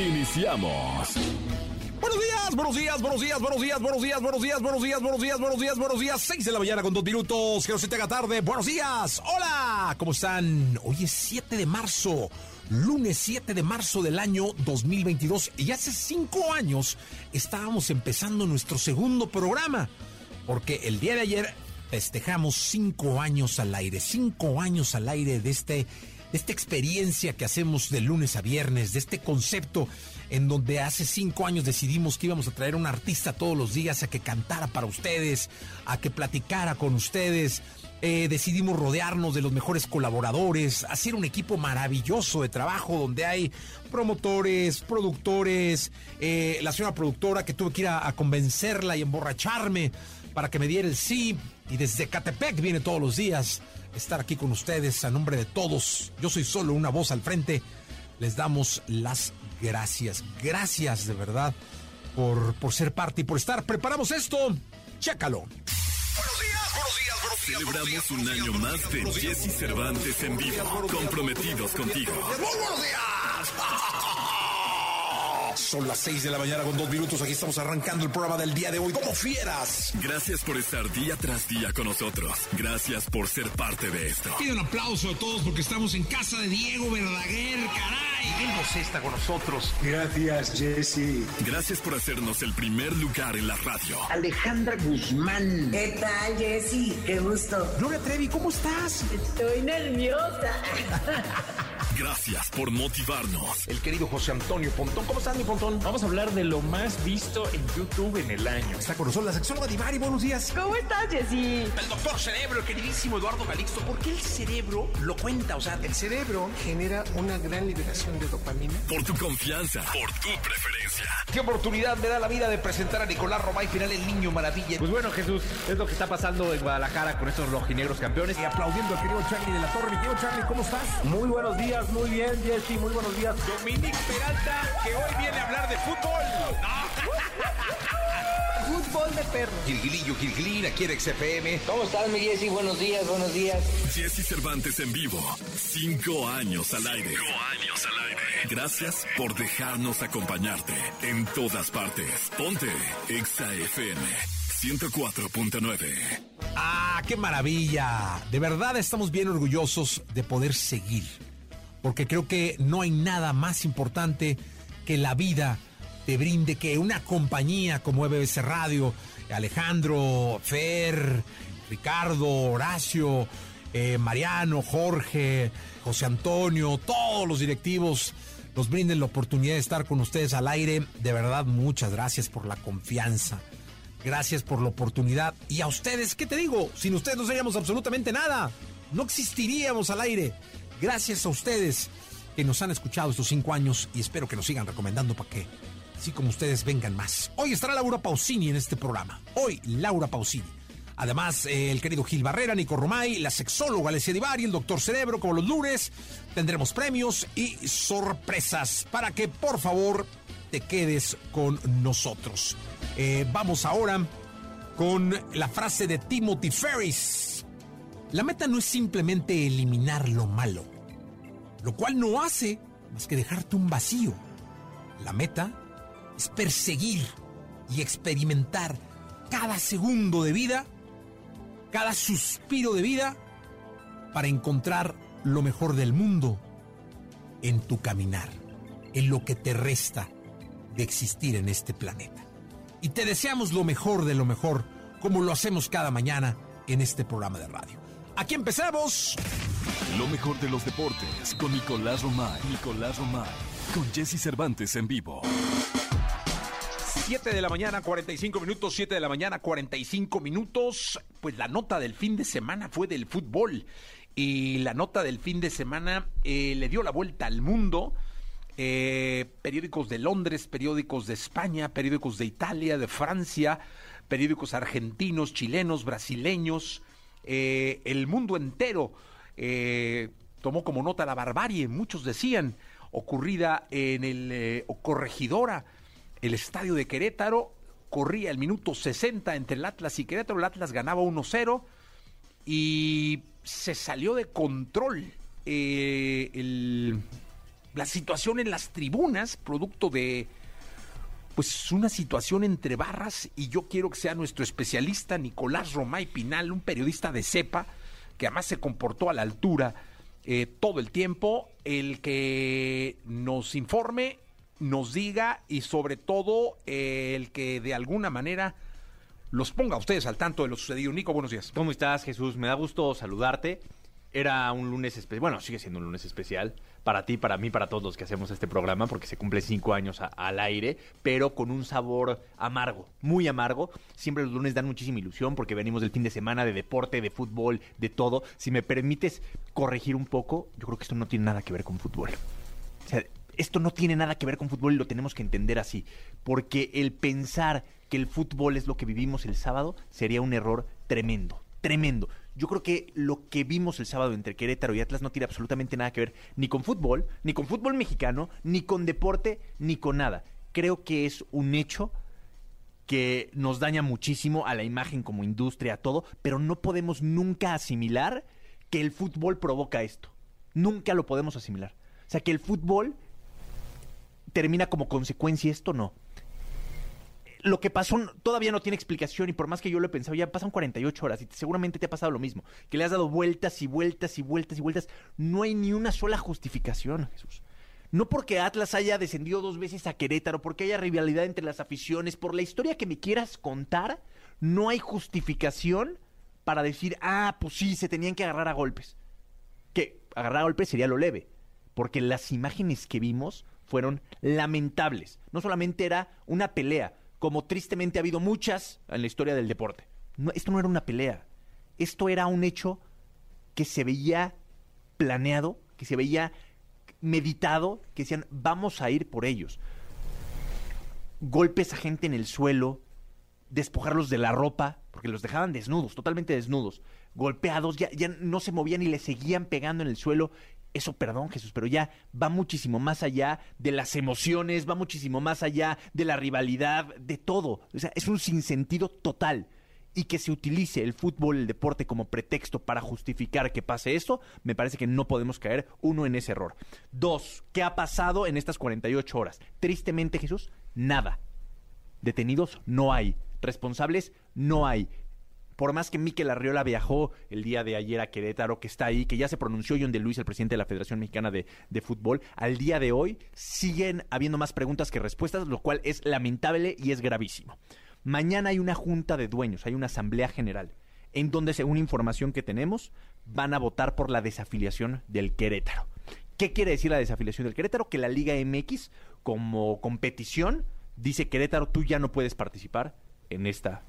Iniciamos. Buenos días, buenos días, buenos días, buenos días, buenos días, buenos días, buenos días, buenos días, buenos días, buenos días. Seis de la mañana con dos minutos. Que no se tarde. Buenos días. Hola. ¿Cómo están? Hoy es 7 de marzo. Lunes 7 de marzo del año 2022. Y hace cinco años estábamos empezando nuestro segundo programa. Porque el día de ayer festejamos cinco años al aire. Cinco años al aire de este de esta experiencia que hacemos de lunes a viernes, de este concepto en donde hace cinco años decidimos que íbamos a traer a un artista todos los días a que cantara para ustedes, a que platicara con ustedes. Eh, decidimos rodearnos de los mejores colaboradores, hacer un equipo maravilloso de trabajo donde hay promotores, productores, eh, la señora productora que tuve que ir a, a convencerla y emborracharme para que me diera el sí. Y desde Catepec viene todos los días estar aquí con ustedes a nombre de todos. Yo soy solo una voz al frente. Les damos las gracias. Gracias de verdad por, por ser parte y por estar. Preparamos esto. Chécalo. Celebramos un año más de Jesse Cervantes en vivo, comprometidos contigo. Muy buenos días. Son las 6 de la mañana con dos minutos. Aquí estamos arrancando el programa del día de hoy. ¡Como fieras! Gracias por estar día tras día con nosotros. Gracias por ser parte de esto. Pido un aplauso a todos porque estamos en casa de Diego Verdaguer, caray. Él José está con nosotros. Gracias, Jesse. Gracias por hacernos el primer lugar en la radio. Alejandra Guzmán. ¿Qué tal, Jessy? Qué gusto. Gloria Trevi, ¿cómo estás? Estoy nerviosa. Gracias por motivarnos. El querido José Antonio Pontón. ¿Cómo estás, mi Pontón? Vamos a hablar de lo más visto en YouTube en el año. Está con nosotros la sexóloga Divari. Buenos días. ¿Cómo estás, Jessy? El doctor Cerebro, el queridísimo Eduardo Calixto. ¿Por qué el cerebro lo cuenta? O sea, El cerebro genera una gran liberación de dopamina. Por tu confianza. Por tu preferencia. ¿Qué oportunidad me da la vida de presentar a Nicolás Romay, final el niño maravilla? Pues bueno, Jesús, es lo que está pasando en Guadalajara con estos rojinegros campeones. Y aplaudiendo al querido Charlie de la Torre. Mi querido Charlie, ¿cómo estás? Muy buenos días, muy bien, Jessy, muy buenos días. Dominic Peralta, que hoy viene a hablar de fútbol. Fútbol de perro. Gilgilillo, Gilgilín, aquí en XFM. ¿Cómo estás, mi Jessy? Buenos días, buenos días. Jesse Cervantes en vivo. Cinco años al aire. Cinco años al aire. Gracias por dejarnos acompañarte en todas partes. Ponte Exa FM 104.9. ¡Ah, qué maravilla! De verdad estamos bien orgullosos de poder seguir. Porque creo que no hay nada más importante que la vida te brinde, que una compañía como EBS Radio, Alejandro, Fer, Ricardo, Horacio, eh, Mariano, Jorge, José Antonio, todos los directivos nos brinden la oportunidad de estar con ustedes al aire. De verdad, muchas gracias por la confianza. Gracias por la oportunidad. Y a ustedes, ¿qué te digo? Sin ustedes no seríamos absolutamente nada. No existiríamos al aire. Gracias a ustedes que nos han escuchado estos cinco años y espero que nos sigan recomendando para que, así como ustedes, vengan más. Hoy estará Laura Pausini en este programa. Hoy, Laura Pausini. Además, eh, el querido Gil Barrera, Nico Romay, la sexóloga Alessia Divari, el doctor Cerebro, como los lunes. Tendremos premios y sorpresas para que, por favor, te quedes con nosotros. Eh, vamos ahora con la frase de Timothy Ferris. La meta no es simplemente eliminar lo malo, lo cual no hace más que dejarte un vacío. La meta es perseguir y experimentar cada segundo de vida, cada suspiro de vida, para encontrar lo mejor del mundo en tu caminar, en lo que te resta de existir en este planeta. Y te deseamos lo mejor de lo mejor, como lo hacemos cada mañana en este programa de radio. Aquí empezamos. Lo mejor de los deportes con Nicolás Romay. Nicolás Romay. Con Jesse Cervantes en vivo. 7 de la mañana, 45 minutos, 7 de la mañana, 45 minutos. Pues la nota del fin de semana fue del fútbol. Y la nota del fin de semana eh, le dio la vuelta al mundo. eh, periódicos de Londres, periódicos de España, periódicos de Italia, de Francia, periódicos argentinos, chilenos, brasileños, eh, el mundo entero eh, tomó como nota la barbarie, muchos decían, ocurrida en el eh, corregidora, el estadio de Querétaro, corría el minuto 60 entre el Atlas y Querétaro, el Atlas ganaba 1-0 y se salió de control la situación en las tribunas, producto de pues una situación entre barras y yo quiero que sea nuestro especialista Nicolás Romay Pinal, un periodista de cepa que además se comportó a la altura eh, todo el tiempo, el que nos informe, nos diga y sobre todo el que de alguna manera los ponga a ustedes al tanto de lo sucedido. Nico, buenos días. ¿Cómo estás, Jesús? Me da gusto saludarte. Era un lunes especial, bueno, sigue siendo un lunes especial para ti, para mí, para todos los que hacemos este programa, porque se cumple cinco años al aire, pero con un sabor amargo, muy amargo. Siempre los lunes dan muchísima ilusión porque venimos del fin de semana de deporte, de fútbol, de todo. Si me permites corregir un poco, yo creo que esto no tiene nada que ver con fútbol. O sea, esto no tiene nada que ver con fútbol y lo tenemos que entender así. Porque el pensar que el fútbol es lo que vivimos el sábado sería un error tremendo. Tremendo. Yo creo que lo que vimos el sábado entre Querétaro y Atlas no tiene absolutamente nada que ver ni con fútbol, ni con fútbol mexicano, ni con deporte, ni con nada. Creo que es un hecho que nos daña muchísimo a la imagen como industria, a todo, pero no podemos nunca asimilar que el fútbol provoca esto. Nunca lo podemos asimilar. O sea, que el fútbol termina como consecuencia esto, no. Lo que pasó todavía no tiene explicación y por más que yo lo he pensado, ya pasan 48 horas y te- seguramente te ha pasado lo mismo, que le has dado vueltas y vueltas y vueltas y vueltas. No hay ni una sola justificación, Jesús. No porque Atlas haya descendido dos veces a Querétaro, porque haya rivalidad entre las aficiones, por la historia que me quieras contar, no hay justificación para decir, ah, pues sí, se tenían que agarrar a golpes. Que agarrar a golpes sería lo leve, porque las imágenes que vimos fueron lamentables. No solamente era una pelea, como tristemente ha habido muchas en la historia del deporte. Esto no era una pelea, esto era un hecho que se veía planeado, que se veía meditado, que decían, vamos a ir por ellos. Golpes a gente en el suelo, despojarlos de la ropa, porque los dejaban desnudos, totalmente desnudos, golpeados, ya, ya no se movían y le seguían pegando en el suelo. Eso, perdón Jesús, pero ya va muchísimo más allá de las emociones, va muchísimo más allá de la rivalidad, de todo. O sea, es un sinsentido total. Y que se utilice el fútbol, el deporte como pretexto para justificar que pase esto, me parece que no podemos caer, uno, en ese error. Dos, ¿qué ha pasado en estas 48 horas? Tristemente, Jesús, nada. Detenidos no hay. Responsables no hay. Por más que Miquel Arriola viajó el día de ayer a Querétaro, que está ahí, que ya se pronunció John de Luis, el presidente de la Federación Mexicana de, de Fútbol, al día de hoy siguen habiendo más preguntas que respuestas, lo cual es lamentable y es gravísimo. Mañana hay una junta de dueños, hay una asamblea general, en donde, según información que tenemos, van a votar por la desafiliación del Querétaro. ¿Qué quiere decir la desafiliación del Querétaro? Que la Liga MX, como competición, dice Querétaro, tú ya no puedes participar en esta,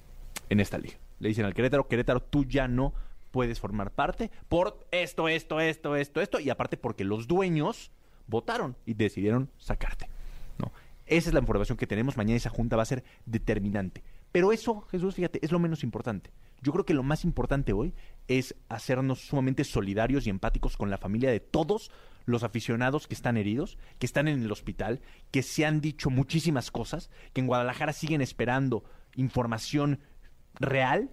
en esta liga. Le dicen al Querétaro, Querétaro, tú ya no puedes formar parte por esto, esto, esto, esto, esto, y aparte porque los dueños votaron y decidieron sacarte. ¿no? Esa es la información que tenemos. Mañana esa junta va a ser determinante. Pero eso, Jesús, fíjate, es lo menos importante. Yo creo que lo más importante hoy es hacernos sumamente solidarios y empáticos con la familia de todos los aficionados que están heridos, que están en el hospital, que se han dicho muchísimas cosas, que en Guadalajara siguen esperando información real.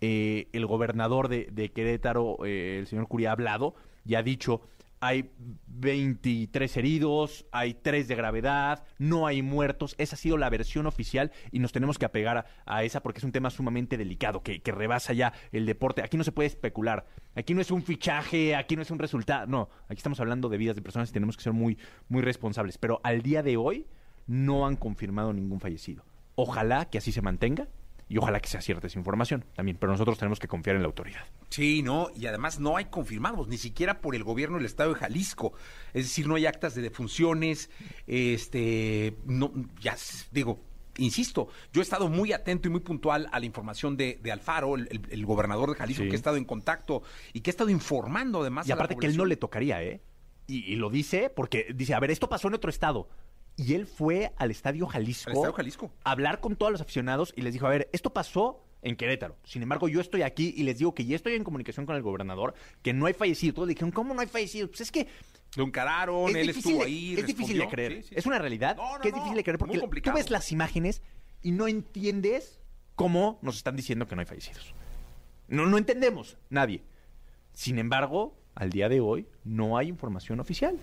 Eh, el gobernador de, Querétaro, eh, el señor Curia, ha hablado y ha dicho, hay 23 heridos, hay 3 de gravedad, no hay muertos. Esa ha sido la versión oficial y nos tenemos que apegar a, esa porque es un tema sumamente delicado, que, que rebasa ya el deporte. Aquí no se puede especular. Aquí no es un fichaje, aquí no es un resultado. No, aquí estamos hablando de vidas de personas y tenemos que ser muy, muy responsables. Pero al día de hoy no han confirmado ningún fallecido. Ojalá que así se mantenga y ojalá que sea cierta esa información también, pero nosotros tenemos que confiar en la autoridad. Sí, no, y además no hay confirmados, ni siquiera por el gobierno del estado de Jalisco. Es decir, no hay actas de defunciones, este, no, ya digo, insisto, yo he estado muy atento y muy puntual a la información de, de Alfaro, el, gobernador de Jalisco, Sí. que ha estado en contacto y que ha estado informando además. Y a la aparte que él no le tocaría, ¿eh? y, y lo dice porque dice, a ver, esto pasó en otro estado. Y él fue al Estadio Jalisco. Al Estadio Jalisco. a hablar con todos los aficionados y les dijo, a ver, esto pasó en Querétaro. Sin embargo, yo estoy aquí y les digo que ya estoy en comunicación con el gobernador, que no hay fallecidos. Todos dijeron, ¿cómo no hay fallecidos? Pues es que Lo encararon, es él difícil, estuvo de- ahí. es difícil de creer. Sí, sí, Es una realidad No, no, que es difícil de creer porque tú ves las imágenes y no entiendes cómo nos están diciendo que no hay fallecidos. No, no entendemos, nadie. Sin embargo, al día de hoy no hay información oficial.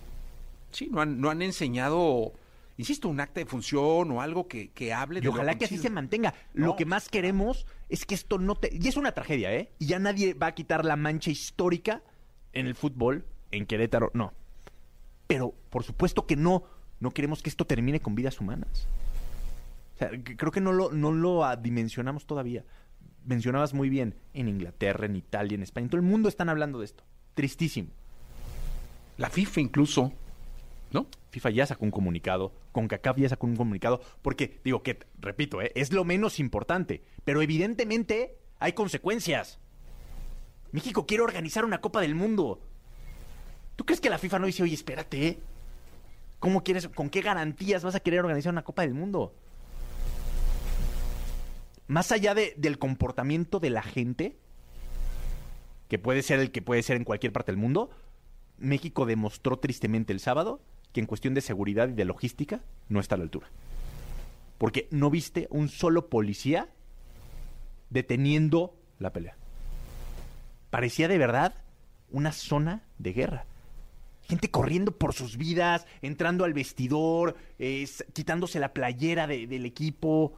Sí, no han, no han enseñado, insisto, un acta de función o algo que, que hable Y de lo ojalá que así se mantenga. Lo que más queremos es que esto no te... Y es una tragedia, ¿eh? Y ya nadie va a quitar la mancha histórica en el fútbol, en Querétaro, no. Pero, por supuesto que no. No queremos que esto termine con vidas humanas. O sea, creo que no lo, no lo dimensionamos todavía. Mencionabas muy bien, en Inglaterra, en Italia, en España, en todo el mundo están hablando de esto. Tristísimo. La FIFA incluso, ¿no? FIFA ya sacó un comunicado, CONCACAF ya sacó un comunicado, porque digo que, repito, ¿eh? es lo menos importante, pero evidentemente hay consecuencias. México quiere organizar una Copa del Mundo. ¿Tú crees que la FIFA no dice, oye, espérate. ¿cómo quieres, con qué garantías vas a querer organizar una Copa del Mundo? Más allá de- del comportamiento de la gente, que puede ser el que puede ser en cualquier parte del mundo, México demostró tristemente el sábado que en cuestión de seguridad y de logística no está a la altura. Porque no viste un solo policía deteniendo la pelea. Parecía de verdad una zona de guerra. Gente corriendo por sus vidas, entrando al vestidor, quitándose la playera de- del equipo.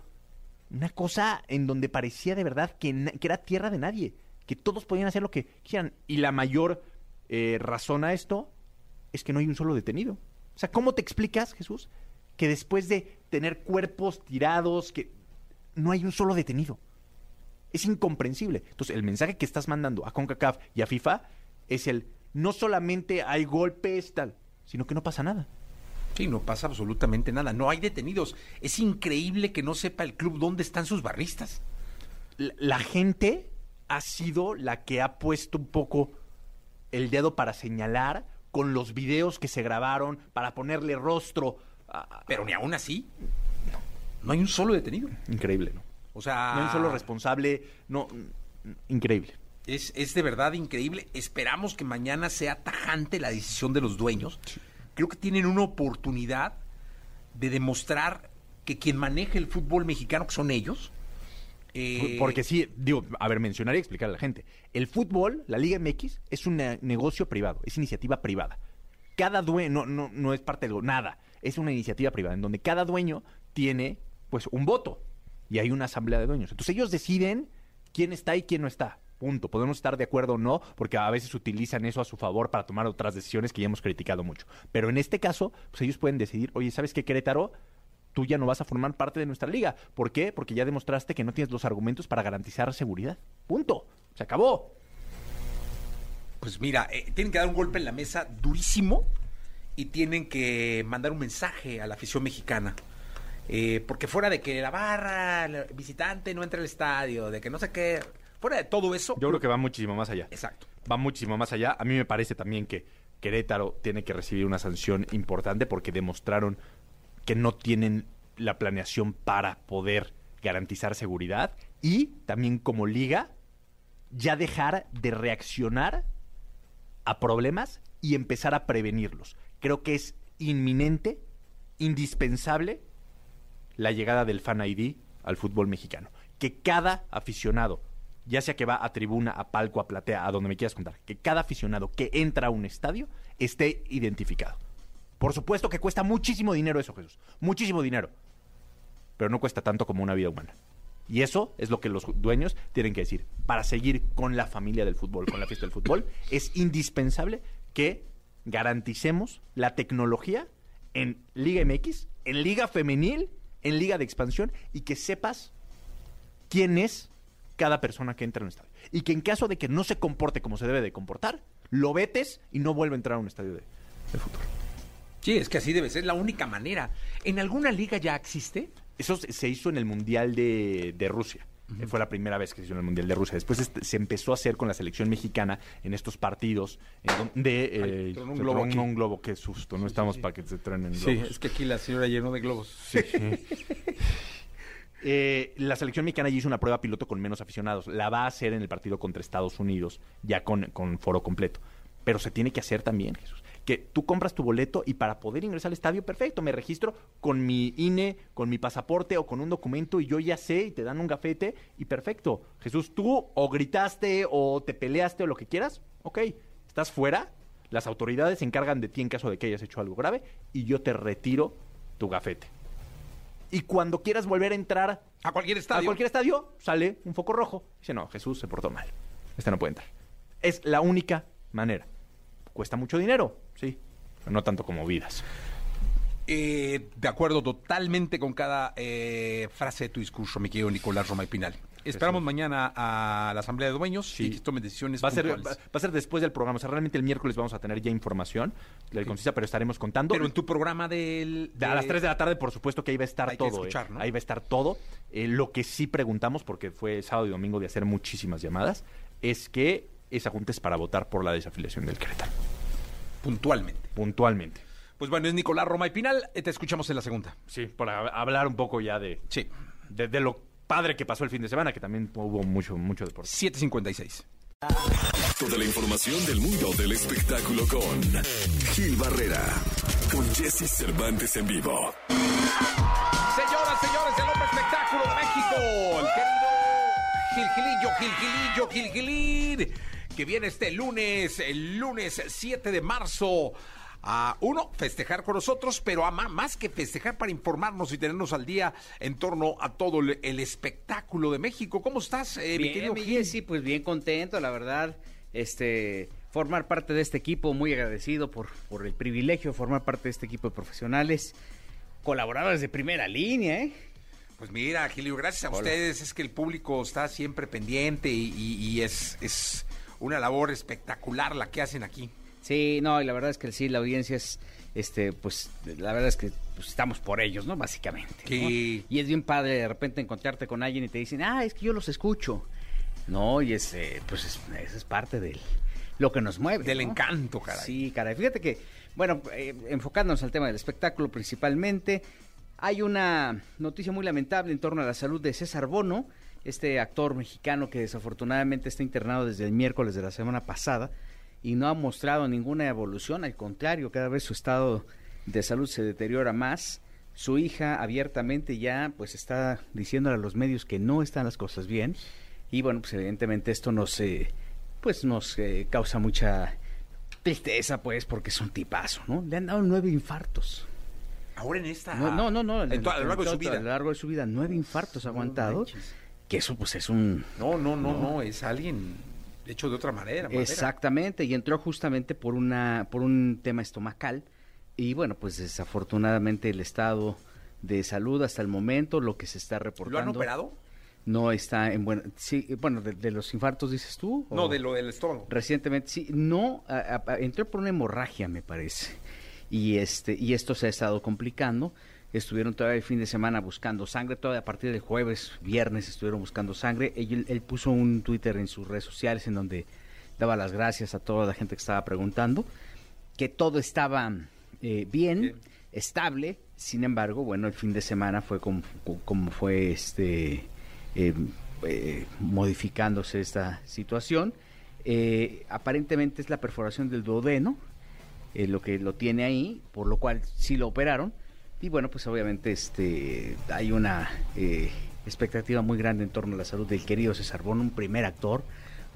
Una cosa en donde parecía de verdad que era tierra de nadie, que todos podían hacer lo que quieran. Y la mayor eh, razón a esto es que no hay un solo detenido. O sea, ¿cómo te explicas, Jesús, que después de tener cuerpos tirados, que no hay un solo detenido? Es incomprensible. Entonces, el mensaje que estás mandando a CONCACAF y a FIFA es el, no solamente hay golpes, tal, sino que no pasa nada. Sí, no pasa absolutamente nada. No hay detenidos. Es increíble que no sepa el club dónde están sus barristas. La, la gente ha sido la que ha puesto un poco el dedo para señalar con los videos que se grabaron, para ponerle rostro. a- Pero ni aún así, no hay un solo detenido. Increíble, ¿no? O sea, No hay un solo responsable, no, increíble. es, es de verdad increíble. Esperamos que mañana sea tajante la decisión de los dueños. Creo que tienen una oportunidad de demostrar que quien maneja el fútbol mexicano, que son ellos, eh, Porque sí, digo, a ver, mencionar y explicar a la gente. El fútbol, la Liga MX, es un ne- negocio privado, es iniciativa privada. Cada dueño, no, no, no es parte del nada, es una iniciativa privada en donde cada dueño tiene, pues, un voto y hay una asamblea de dueños. Entonces ellos deciden quién está y quién no está. Punto. Podemos estar de acuerdo o no, porque a veces utilizan eso a su favor para tomar otras decisiones que ya hemos criticado mucho. Pero en este caso, pues ellos pueden decidir, oye, ¿sabes qué, Querétaro? Tú ya no vas a formar parte de nuestra liga. ¿Por qué? Porque ya demostraste que no tienes los argumentos para garantizar seguridad. Punto. Se acabó. Pues mira, eh, tienen que dar un golpe en la mesa durísimo y tienen que mandar un mensaje a la afición mexicana. Eh, porque fuera de que la barra, el visitante no entra al estadio, de que no sé qué, fuera de todo eso. Yo creo que va muchísimo más allá. Exacto. Va muchísimo más allá. A mí me parece también que Querétaro tiene que recibir una sanción importante porque demostraron que no tienen la planeación para poder garantizar seguridad y también como liga ya dejar de reaccionar a problemas y empezar a prevenirlos. Creo que es inminente, indispensable la llegada del Fan ID al fútbol mexicano. Que cada aficionado, ya sea que va a tribuna, a palco, a platea, a donde me quieras contar, que cada aficionado que entra a un estadio esté identificado. Por supuesto que cuesta muchísimo dinero eso, Jesús. Muchísimo dinero. Pero no cuesta tanto como una vida humana. Y eso es lo que los dueños tienen que decir. Para seguir con la familia del fútbol, con la fiesta del fútbol, es indispensable que garanticemos la tecnología en Liga MX, en Liga Femenil, en Liga de Expansión y que sepas quién es cada persona que entra en un estadio. Y que en caso de que no se comporte como se debe de comportar, lo vetes y no vuelve a entrar a un estadio de, de fútbol. Sí, es que así debe ser la única manera. ¿En alguna liga ya existe? Eso se hizo en el Mundial de, de Rusia. Eh, Fue la primera vez que se hizo en el Mundial de Rusia. Después este- se empezó a hacer con la selección mexicana en estos partidos en donde eh, Ay, un se globo tronó aquí. un globo. Qué susto. No estamos para que se truenen Sí, globos. es que aquí la señora llenó de globos. Eh, la selección mexicana ya hizo una prueba piloto con menos aficionados. La va a hacer en el partido contra Estados Unidos, ya con, con foro completo. Pero se tiene que hacer también, Jesús. Que tú compras tu boleto y para poder ingresar al estadio, perfecto, me registro con mi INE, con mi pasaporte o con un documento y yo ya sé y te dan un gafete y perfecto. Jesús, tú o gritaste o te peleaste o lo que quieras, ok, estás fuera, las autoridades se encargan de ti en caso de que hayas hecho algo grave y yo te retiro tu gafete. Y cuando quieras volver a entrar A cualquier estadio. a cualquier estadio, sale un foco rojo. Dice, no, Jesús se portó mal. Este no puede entrar. Es la única manera. Cuesta mucho dinero, sí, pero no tanto como vidas. Eh, de acuerdo totalmente con cada eh, frase de tu discurso, mi querido Nicolás Roma y Pinal. Esperamos mañana a la Asamblea de Dueños y que tomen decisiones Va a, ser, va, a ser después del programa. O sea, realmente el miércoles vamos a tener ya información del concisa, pero estaremos contando. Pero en tu programa del... De- A las 3 de la tarde, por supuesto que ahí va a estar Hay que todo. escuchar, eh. ¿no? Ahí va a estar todo. Lo que sí preguntamos, porque fue sábado y domingo de hacer muchísimas llamadas, es que esa junta es para votar por la desafiliación del Querétaro. Puntualmente. Puntualmente. Pues bueno, es Nicolás Roma y Pinal. Eh, Te escuchamos en la segunda. Sí, para hablar un poco ya de, Sí. de, de lo padre que pasó el fin de semana, que también hubo mucho, mucho deporte. 7.56. Toda la información del mundo del espectáculo con Gil Barrera, con Jesse Cervantes en vivo. Señoras, señores, el hombre espectáculo de México, el querido Gil Gilillo, Gil Gil Gilín, que viene este lunes, el lunes 7 de marzo. A uno, festejar con nosotros, pero a más que festejar para informarnos y tenernos al día en torno a todo el, el espectáculo de México. ¿Cómo estás, eh, mi Bien, querido mi Gil? Jessy, pues bien contento, la verdad, este, formar parte de este equipo, muy agradecido por, por el privilegio de formar parte de este equipo de profesionales, colaboradores de primera línea, ¿eh? Pues mira, Gilio, gracias a Hola. ustedes. Es que el público está siempre pendiente y, y- y es, es una labor espectacular la que hacen aquí. Sí, no, y la verdad es que sí, la audiencia es, este, pues, la verdad es que pues, estamos por ellos, ¿no? Básicamente. ¿no? Sí. Y es bien padre de repente encontrarte con alguien y te dicen, ah, es que yo los escucho. No, y es, eh, pues, es, eso es parte del, lo que nos mueve. Del ¿no? encanto, caray. Sí, caray. Fíjate que, bueno, eh, enfocándonos al tema del espectáculo principalmente, hay una noticia muy lamentable en torno a la salud de César Bono, este actor mexicano que desafortunadamente está internado desde el miércoles de la semana pasada y no ha mostrado ninguna evolución, al contrario, cada vez su estado de salud se deteriora más. Su hija abiertamente ya pues está diciéndole a los medios que no están las cosas bien y bueno, pues evidentemente esto nos eh, pues nos eh, causa mucha tristeza pues porque es un tipazo, ¿no? Le han dado nueve infartos. Ahora en esta. No, no, no, no, En a lo largo de su a vida. lo largo de su vida, nueve infartos ha aguantado. Que eso pues es un No, no, no, no, es alguien hecho de otra manera. manera. Exactamente, y entró justamente por una por un tema estomacal y bueno, pues desafortunadamente el estado de salud hasta el momento, lo que se está reportando. ¿Lo han operado? No está en buen sí, bueno, de, de los infartos dices tú? No, de lo del estómago. Recientemente, sí, no, a- a- entró por una hemorragia, me parece. Y este, y esto se ha estado complicando. Estuvieron todavía el fin de semana buscando sangre, todavía a partir del jueves, viernes estuvieron buscando sangre. Él, él puso un Twitter en sus redes sociales en donde daba las gracias a toda la gente que estaba preguntando, que todo estaba eh, bien, Bien. estable. Sin embargo, bueno, el fin de semana fue como, como fue este eh, eh, modificándose esta situación. Eh, aparentemente es la perforación del duodeno, eh, lo que lo tiene ahí, por lo cual sí lo operaron. Y bueno, pues obviamente este hay una eh, expectativa muy grande en torno a la salud del querido César Bono, un primer actor,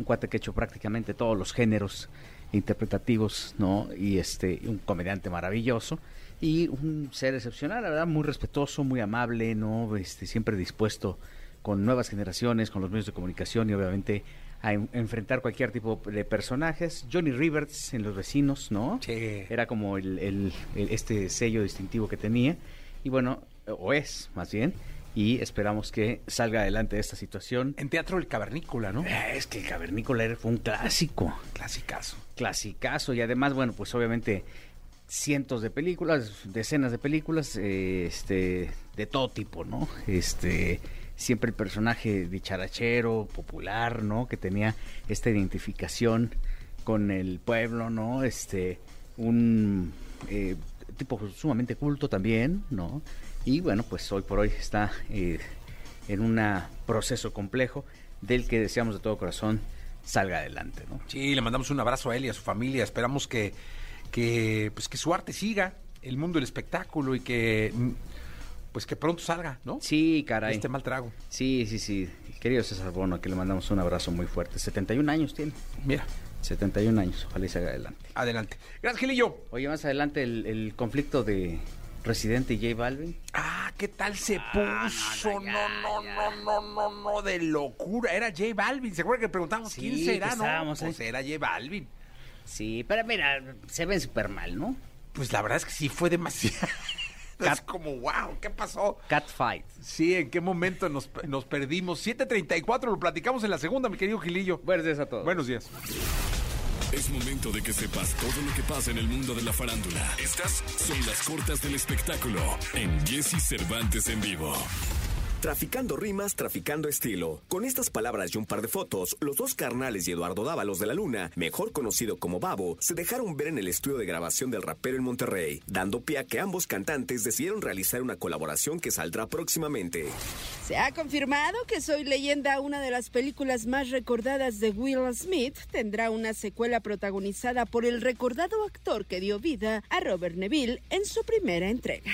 un cuate que ha hecho prácticamente todos los géneros interpretativos, ¿no? Y este, un comediante maravilloso y un ser excepcional, la verdad, muy respetuoso, muy amable, ¿no? Este, siempre dispuesto con nuevas generaciones, con los medios de comunicación y obviamente a en- enfrentar cualquier tipo de personajes. Johnny Rivers en Los Vecinos, ¿no? Sí. Era como el, el- el- este sello distintivo que tenía. Y bueno, o es más bien. Y esperamos que salga adelante de esta situación. En Teatro El Cavernícola, ¿no? Eh, Es que el Cavernícola fue un clásico Clasicazo. clasicazo y además bueno pues obviamente cientos de películas decenas de películas eh, este de todo tipo no este siempre el personaje dicharachero, popular, ¿no? Que tenía esta identificación con el pueblo, ¿no? Este, un eh, tipo sumamente culto también, ¿no? Y bueno, pues hoy por hoy está eh, en un proceso complejo del que deseamos de todo corazón salga adelante, ¿no? Sí, le mandamos un abrazo a él y a su familia. Esperamos que, que, pues, que su arte siga, el mundo del espectáculo y que pues que pronto salga, ¿no? Sí, caray. Este mal trago. Sí, sí, sí. Querido César Bono, que le mandamos un abrazo muy fuerte. 71 años tiene. Mira. 71 años. Ojalá y salga adelante. Adelante. Gracias, Gilillo. Oye, más adelante el, el conflicto de Residente y J Balvin. Ah, ¿qué tal se puso? No, no, no, no, no, no, de locura. Era J Balvin. ¿Se acuerdan que preguntamos quién será, no? Pues era J Balvin. Sí, pero mira, se ven súper mal, ¿no? Pues la verdad es que sí fue demasiado. Es como, wow, ¿qué pasó? Catfight. Sí, ¿en qué momento nos, nos perdimos? 7.34, lo platicamos en la segunda, mi querido Gilillo. Buenos días a todos. Buenos días. Es momento de que sepas todo lo que pasa en el mundo de la farándula. Estas son las cortas del espectáculo en Jesse Cervantes en vivo. Traficando rimas, traficando estilo. Con estas palabras y un par de fotos, los dos carnales y Eduardo Dávalos de la Luna, mejor conocido como Babo, se dejaron ver en el estudio de grabación del rapero en Monterrey, dando pie a que ambos cantantes decidieron realizar una colaboración que saldrá próximamente. Se ha confirmado que Soy Leyenda, una de las películas más recordadas de Will Smith, tendrá una secuela protagonizada por el recordado actor que dio vida a Robert Neville en su primera entrega.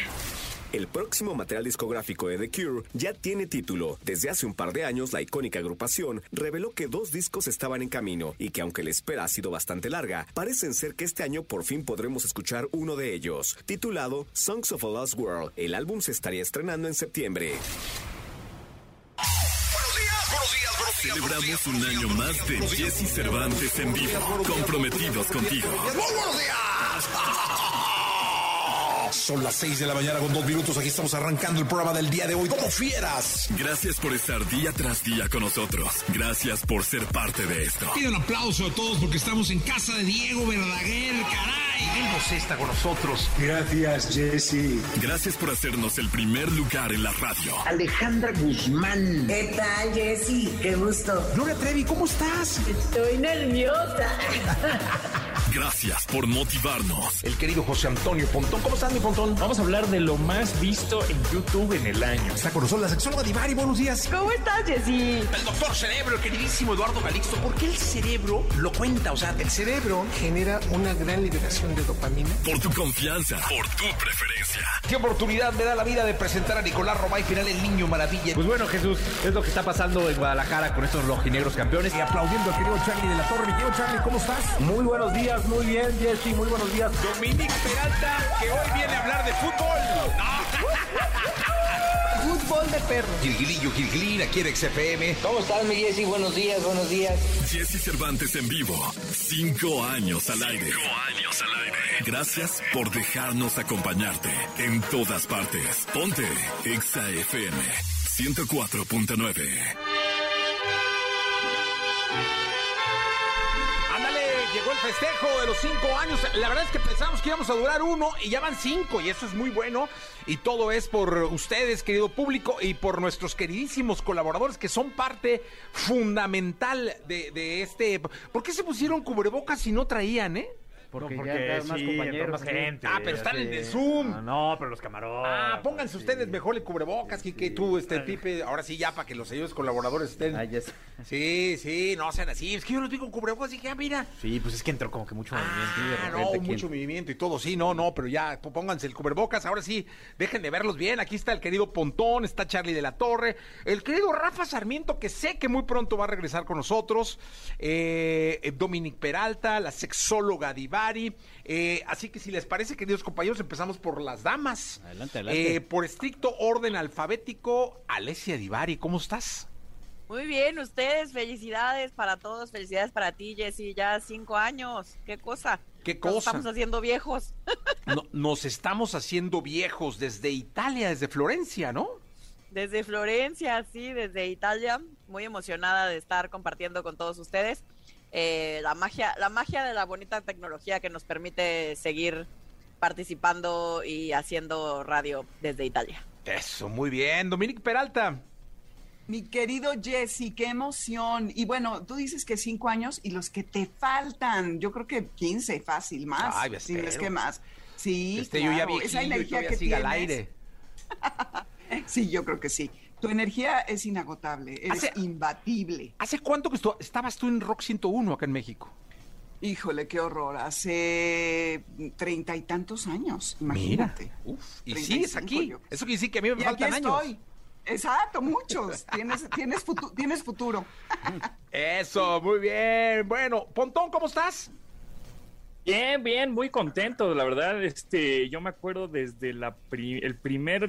El próximo material discográfico de The Cure ya tiene título. Desde hace un par de años, la icónica agrupación reveló que dos discos estaban en camino y que aunque la espera ha sido bastante larga, parecen ser que este año por fin podremos escuchar uno de ellos, titulado Songs of a Lost World. El álbum se estaría estrenando en septiembre. Celebramos un año más de Jesse Cervantes en vivo, comprometidos contigo. Son las 6 de la mañana con dos minutos. Aquí estamos arrancando el programa del día de hoy. ¡Como fieras! Gracias por estar día tras día con nosotros. Gracias por ser parte de esto. Pido un aplauso a todos porque estamos en casa de Diego Verdaguer. ¡Caray! Él nos está con nosotros. Gracias, Jesse. Gracias por hacernos el primer lugar en la radio. Alejandra Guzmán. ¿Qué tal, Jesse? Qué gusto. Gloria Trevi, ¿cómo estás? Estoy nerviosa. Gracias por motivarnos. El querido José Antonio Pontón. ¿Cómo estás, mi Pontón? Vamos a hablar de lo más visto en YouTube en el año. Está con nosotros la sexóloga Divari. Buenos días. ¿Cómo estás, Jessy? El doctor Cerebro, el queridísimo Eduardo Calixto. ¿Por qué el cerebro lo cuenta? O sea, El cerebro genera una gran liberación de dopamina. Por tu confianza. Por tu preferencia. ¿Qué oportunidad me da la vida de presentar a Nicolás Romay final el Niño Maravilla? Pues bueno, Jesús, es lo que está pasando en Guadalajara con estos rojinegros campeones. Y aplaudiendo al querido Charlie de la Torre. Mi querido Charlie, ¿cómo estás? Muy buenos días, muy bien, Jesse, muy buenos días. Dominic Peralta, que hoy viene a hablar de fútbol. Fútbol de perro. Gilgilillo, Gilgilín, aquí en XFM. ¿Cómo estás, mi Jessy? Buenos días, buenos días. Jesse Cervantes en vivo. Cinco años al aire. Cinco años al aire. Gracias por dejarnos acompañarte en todas partes. Ponte Exa FM 104.9. llegó el festejo de los cinco años. La verdad es que pensábamos que íbamos a durar uno y ya van cinco y eso es muy bueno. Y todo es por ustedes, querido público, y por nuestros queridísimos colaboradores que son parte fundamental de, de este... ¿Por qué se pusieron cubrebocas si no traían, eh? Porque, No, ya andan más sí, compañeros. más gente. Ah, pero están en el Sí. Zoom. Ah, no, pero los camarones. Ah, pónganse ustedes mejor el cubrebocas, que tú, este, Pipe, ahora sí ya para que los sellos colaboradores estén. Ah. Sí, sí, no sean así. Es que yo los vi con cubrebocas y dije, ah, mira. Sí, pues es que entró como que mucho movimiento. y de Ah, repente, no, ¿quién? mucho movimiento y todo, sí, no, no, pero ya, pónganse el cubrebocas, ahora sí, dejen de verlos bien, aquí está el querido Pontón, está Charlie de la Torre, el querido Rafa Sarmiento, que sé que muy pronto va a regresar con nosotros, eh, Dominic Peralta, la sexóloga Divari, eh, así que si les parece, queridos compañeros, empezamos por las damas. Adelante, adelante. Eh, por estricto orden alfabético, Alesia Divari, ¿cómo estás? Muy bien, ustedes, felicidades para todos, felicidades para ti, Jessy, ya cinco años, qué cosa. ¿Qué Nos cosa? estamos haciendo viejos. No- nos estamos haciendo viejos desde Italia, desde Florencia, ¿no? Desde Florencia, sí, desde Italia, muy emocionada de estar compartiendo con todos ustedes eh, la magia, la magia de la bonita tecnología que nos permite seguir participando y haciendo radio desde Italia. Eso, muy bien. Dominic Peralta. Mi querido Jesse, qué emoción. Y bueno, tú dices que cinco años y los que te faltan, yo creo que 15, fácil, más. Ay, si no es que más. Sí, Este, claro. yo ya viejillo esa energía que sigue al aire. Sí, yo creo que sí. Tu energía es inagotable, eres Hace- imbatible. ¿Hace cuánto que estu- estabas tú en Rock 101 acá en México? Híjole, qué horror. Hace treinta y tantos años, imagínate. Mira, uf, y 35 sigues aquí. yo. Eso quiere decir que a mí me Y aquí faltan años. estoy. Exacto, muchos. Tienes, tienes, futu- tienes futuro. Eso, muy bien. Bueno, Pontón, ¿cómo estás? Bien, bien, muy contento, la verdad. Este, yo me acuerdo desde la pri- el primer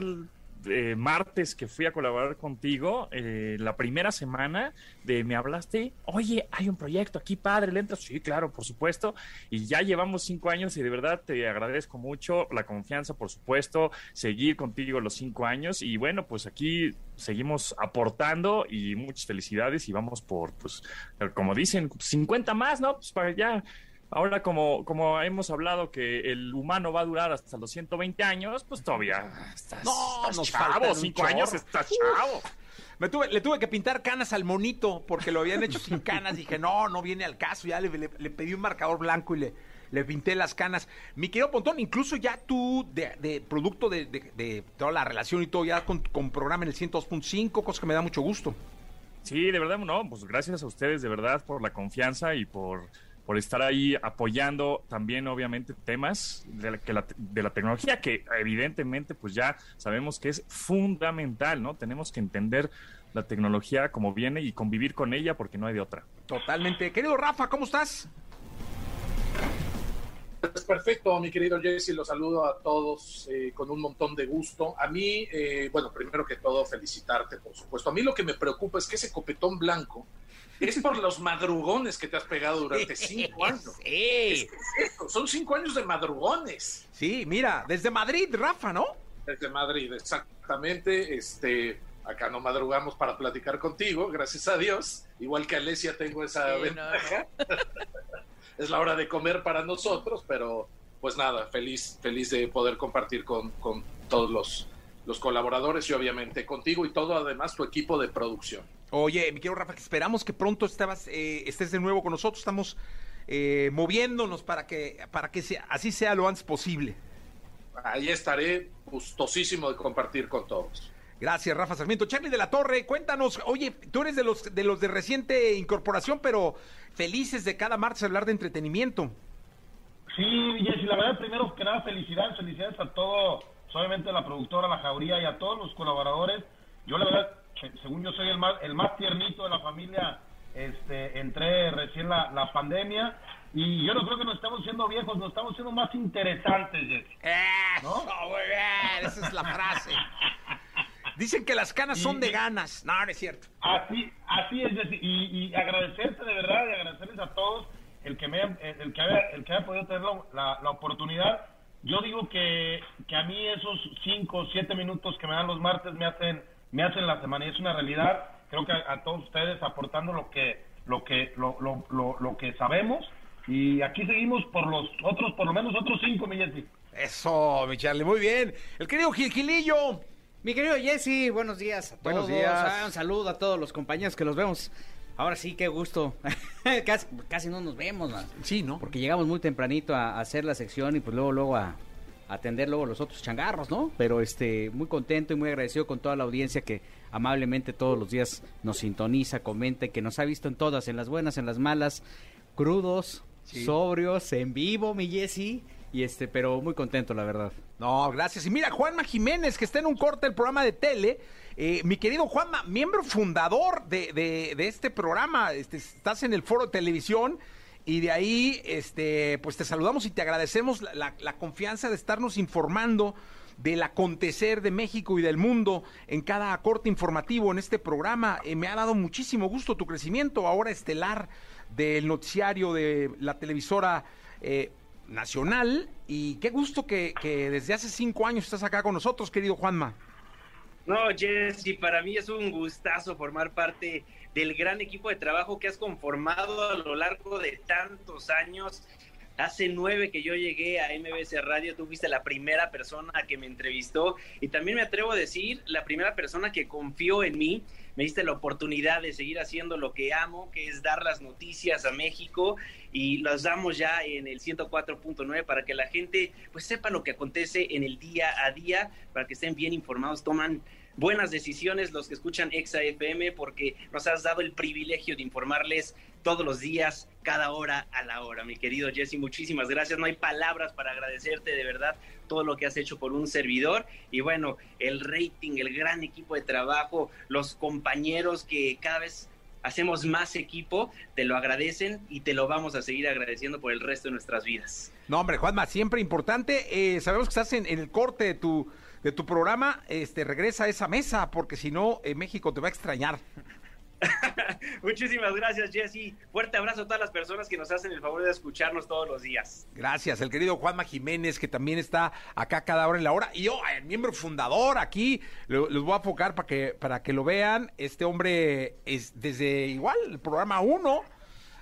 eh, martes que fui a colaborar contigo, eh, la primera semana de me hablaste, oye, hay un proyecto aquí, padre, ¿le? Sí, claro, por supuesto. Y ya llevamos cinco años y de verdad te agradezco mucho la confianza, por supuesto, seguir contigo los cinco años y bueno, pues aquí seguimos aportando y muchas felicidades y vamos por, pues, como dicen, 50 más, ¿no? Pues para ya Ahora, como, como hemos hablado que el humano va a durar hasta los 120 años, pues todavía estás, No, estás nos chavo, faltan un cinco años chorro. estás Uf. chavo. Me tuve, le tuve que pintar canas al monito porque lo habían hecho sin canas. Dije, no, no viene al caso. Ya le, le- le pedí un marcador blanco y le, le pinté las canas. Mi querido Pontón, incluso ya tú, de, de producto de, de- de toda la relación y todo, ya con, con programa en el 102.5, cosa que me da mucho gusto. Sí, de verdad, no, pues gracias a ustedes de verdad por la confianza y por, por estar ahí apoyando también obviamente temas de la, que la- de la tecnología que evidentemente pues ya sabemos que es fundamental, ¿no? Tenemos que entender la tecnología como viene y convivir con ella porque no hay de otra. Totalmente. Querido Rafa, ¿cómo estás? Pues perfecto, mi querido Jesse, los saludo a todos eh, con un montón de gusto. A mí, eh, bueno, primero que todo, felicitarte, por supuesto. A mí lo que me preocupa es que ese copetón blanco es por los madrugones que te has pegado durante cinco años. Sí. Es que es eso, son cinco años de madrugones. Sí, mira, desde Madrid, Rafa, ¿no? Desde Madrid, exactamente. Este, acá no madrugamos para platicar contigo, gracias a Dios. Igual que Alesia tengo esa Sí, no, ventaja. es la hora de comer para nosotros, pero pues nada, feliz, feliz de poder compartir con, con todos los, los colaboradores y obviamente contigo y todo además tu equipo de producción. Oye, mi querido Rafa, que esperamos que pronto estabas, eh, estés de nuevo con nosotros. Estamos eh, moviéndonos para que, para que sea, así sea lo antes posible. Ahí estaré gustosísimo de compartir con todos. Gracias, Rafa Sarmiento. Charlie de la Torre, cuéntanos, oye, tú eres de los de los de reciente incorporación, pero felices de cada martes hablar de entretenimiento. Sí, Jessy, la verdad, primero que nada, felicidades, felicidades a todo, obviamente a la productora, a la jauría y a todos los colaboradores. Yo, la verdad, se- según yo soy el más, el más tiernito de la familia, este, entré recién la, la pandemia y yo no creo que nos estamos siendo viejos, nos estamos siendo más interesantes, Jessy. Eso, muy bien, esa es la frase. Dicen que las canas son de ganas. No, no es cierto. Así, así es, Jessy. Y, y agradecerte de verdad, y agradecerles a todos el que me hayan- el que haya, el que haya podido tener la, la- la oportunidad. Yo digo que, que a mí esos cinco o siete minutos que me dan los martes me hacen, me hacen la semana y es una realidad. Creo que a, a todos ustedes aportando lo que, lo que, lo, lo, lo, lo que sabemos. Y aquí seguimos por los otros, por lo menos otros cinco, mi Jessy. Eso, mi Charlie, muy bien. El querido Gil Gilillo. Mi querido Jesse, buenos días a todos. Buenos días. Ah, un saludo a todos los compañeros que los vemos. Ahora sí, qué gusto. casi, casi no nos vemos, man. Sí, ¿no? Porque llegamos muy tempranito a, a hacer la sección y pues luego, luego a, a atender luego los otros changarros, ¿no? Pero este, muy contento y muy agradecido con toda la audiencia que amablemente todos los días nos sintoniza, comenta y que nos ha visto en todas, en las buenas, en las malas, crudos, Sí. sobrios, en vivo, mi Jesse. Y este, pero muy contento, la verdad. No, gracias. Y mira, Juanma Jiménez, que está en un corte del programa de tele. Eh, mi querido Juanma, miembro fundador de, de- de este programa. Este, estás en el foro de televisión. Y de ahí, este, pues te saludamos y te agradecemos la, confianza de estarnos informando del acontecer de México y del mundo en cada corte informativo en este programa. Eh, me ha dado muchísimo gusto tu crecimiento, ahora estelar del noticiario de la televisora eh, nacional. Y qué gusto que, que desde hace cinco años estás acá con nosotros, querido Juanma. No, Jessy, para mí es un gustazo formar parte del gran equipo de trabajo que has conformado a lo largo de tantos años. Hace nueve que yo llegué a MBC Radio, tú fuiste la primera persona que me entrevistó y también me atrevo a decir, la primera persona que confió en mí, me diste la oportunidad de seguir haciendo lo que amo, que es dar las noticias a México y las damos ya en el 104.9 para que la gente pues sepa lo que acontece en el día a día, para que estén bien informados, toman buenas decisiones los que escuchan Exa FM porque nos has dado el privilegio de informarles todos los días, cada hora a la hora. Mi querido Jesse, muchísimas gracias. No hay palabras para agradecerte de verdad todo lo que has hecho por un servidor y bueno, el rating, el gran equipo de trabajo, los compañeros que cada vez hacemos más equipo, te lo agradecen y te lo vamos a seguir agradeciendo por el resto de nuestras vidas. No, hombre, Juanma, siempre importante. Eh, sabemos que estás en, el corte de tu, de tu programa. Este, regresa a esa mesa, porque si no, eh, México te va a extrañar. Muchísimas gracias, Jesse. Fuerte abrazo a todas las personas que nos hacen el favor de escucharnos todos los días. Gracias, el querido Juanma Jiménez, que también está acá cada hora en la hora. Y yo, el miembro fundador aquí, lo- los voy a enfocar para que, para que lo vean. Este hombre es desde igual el programa 1.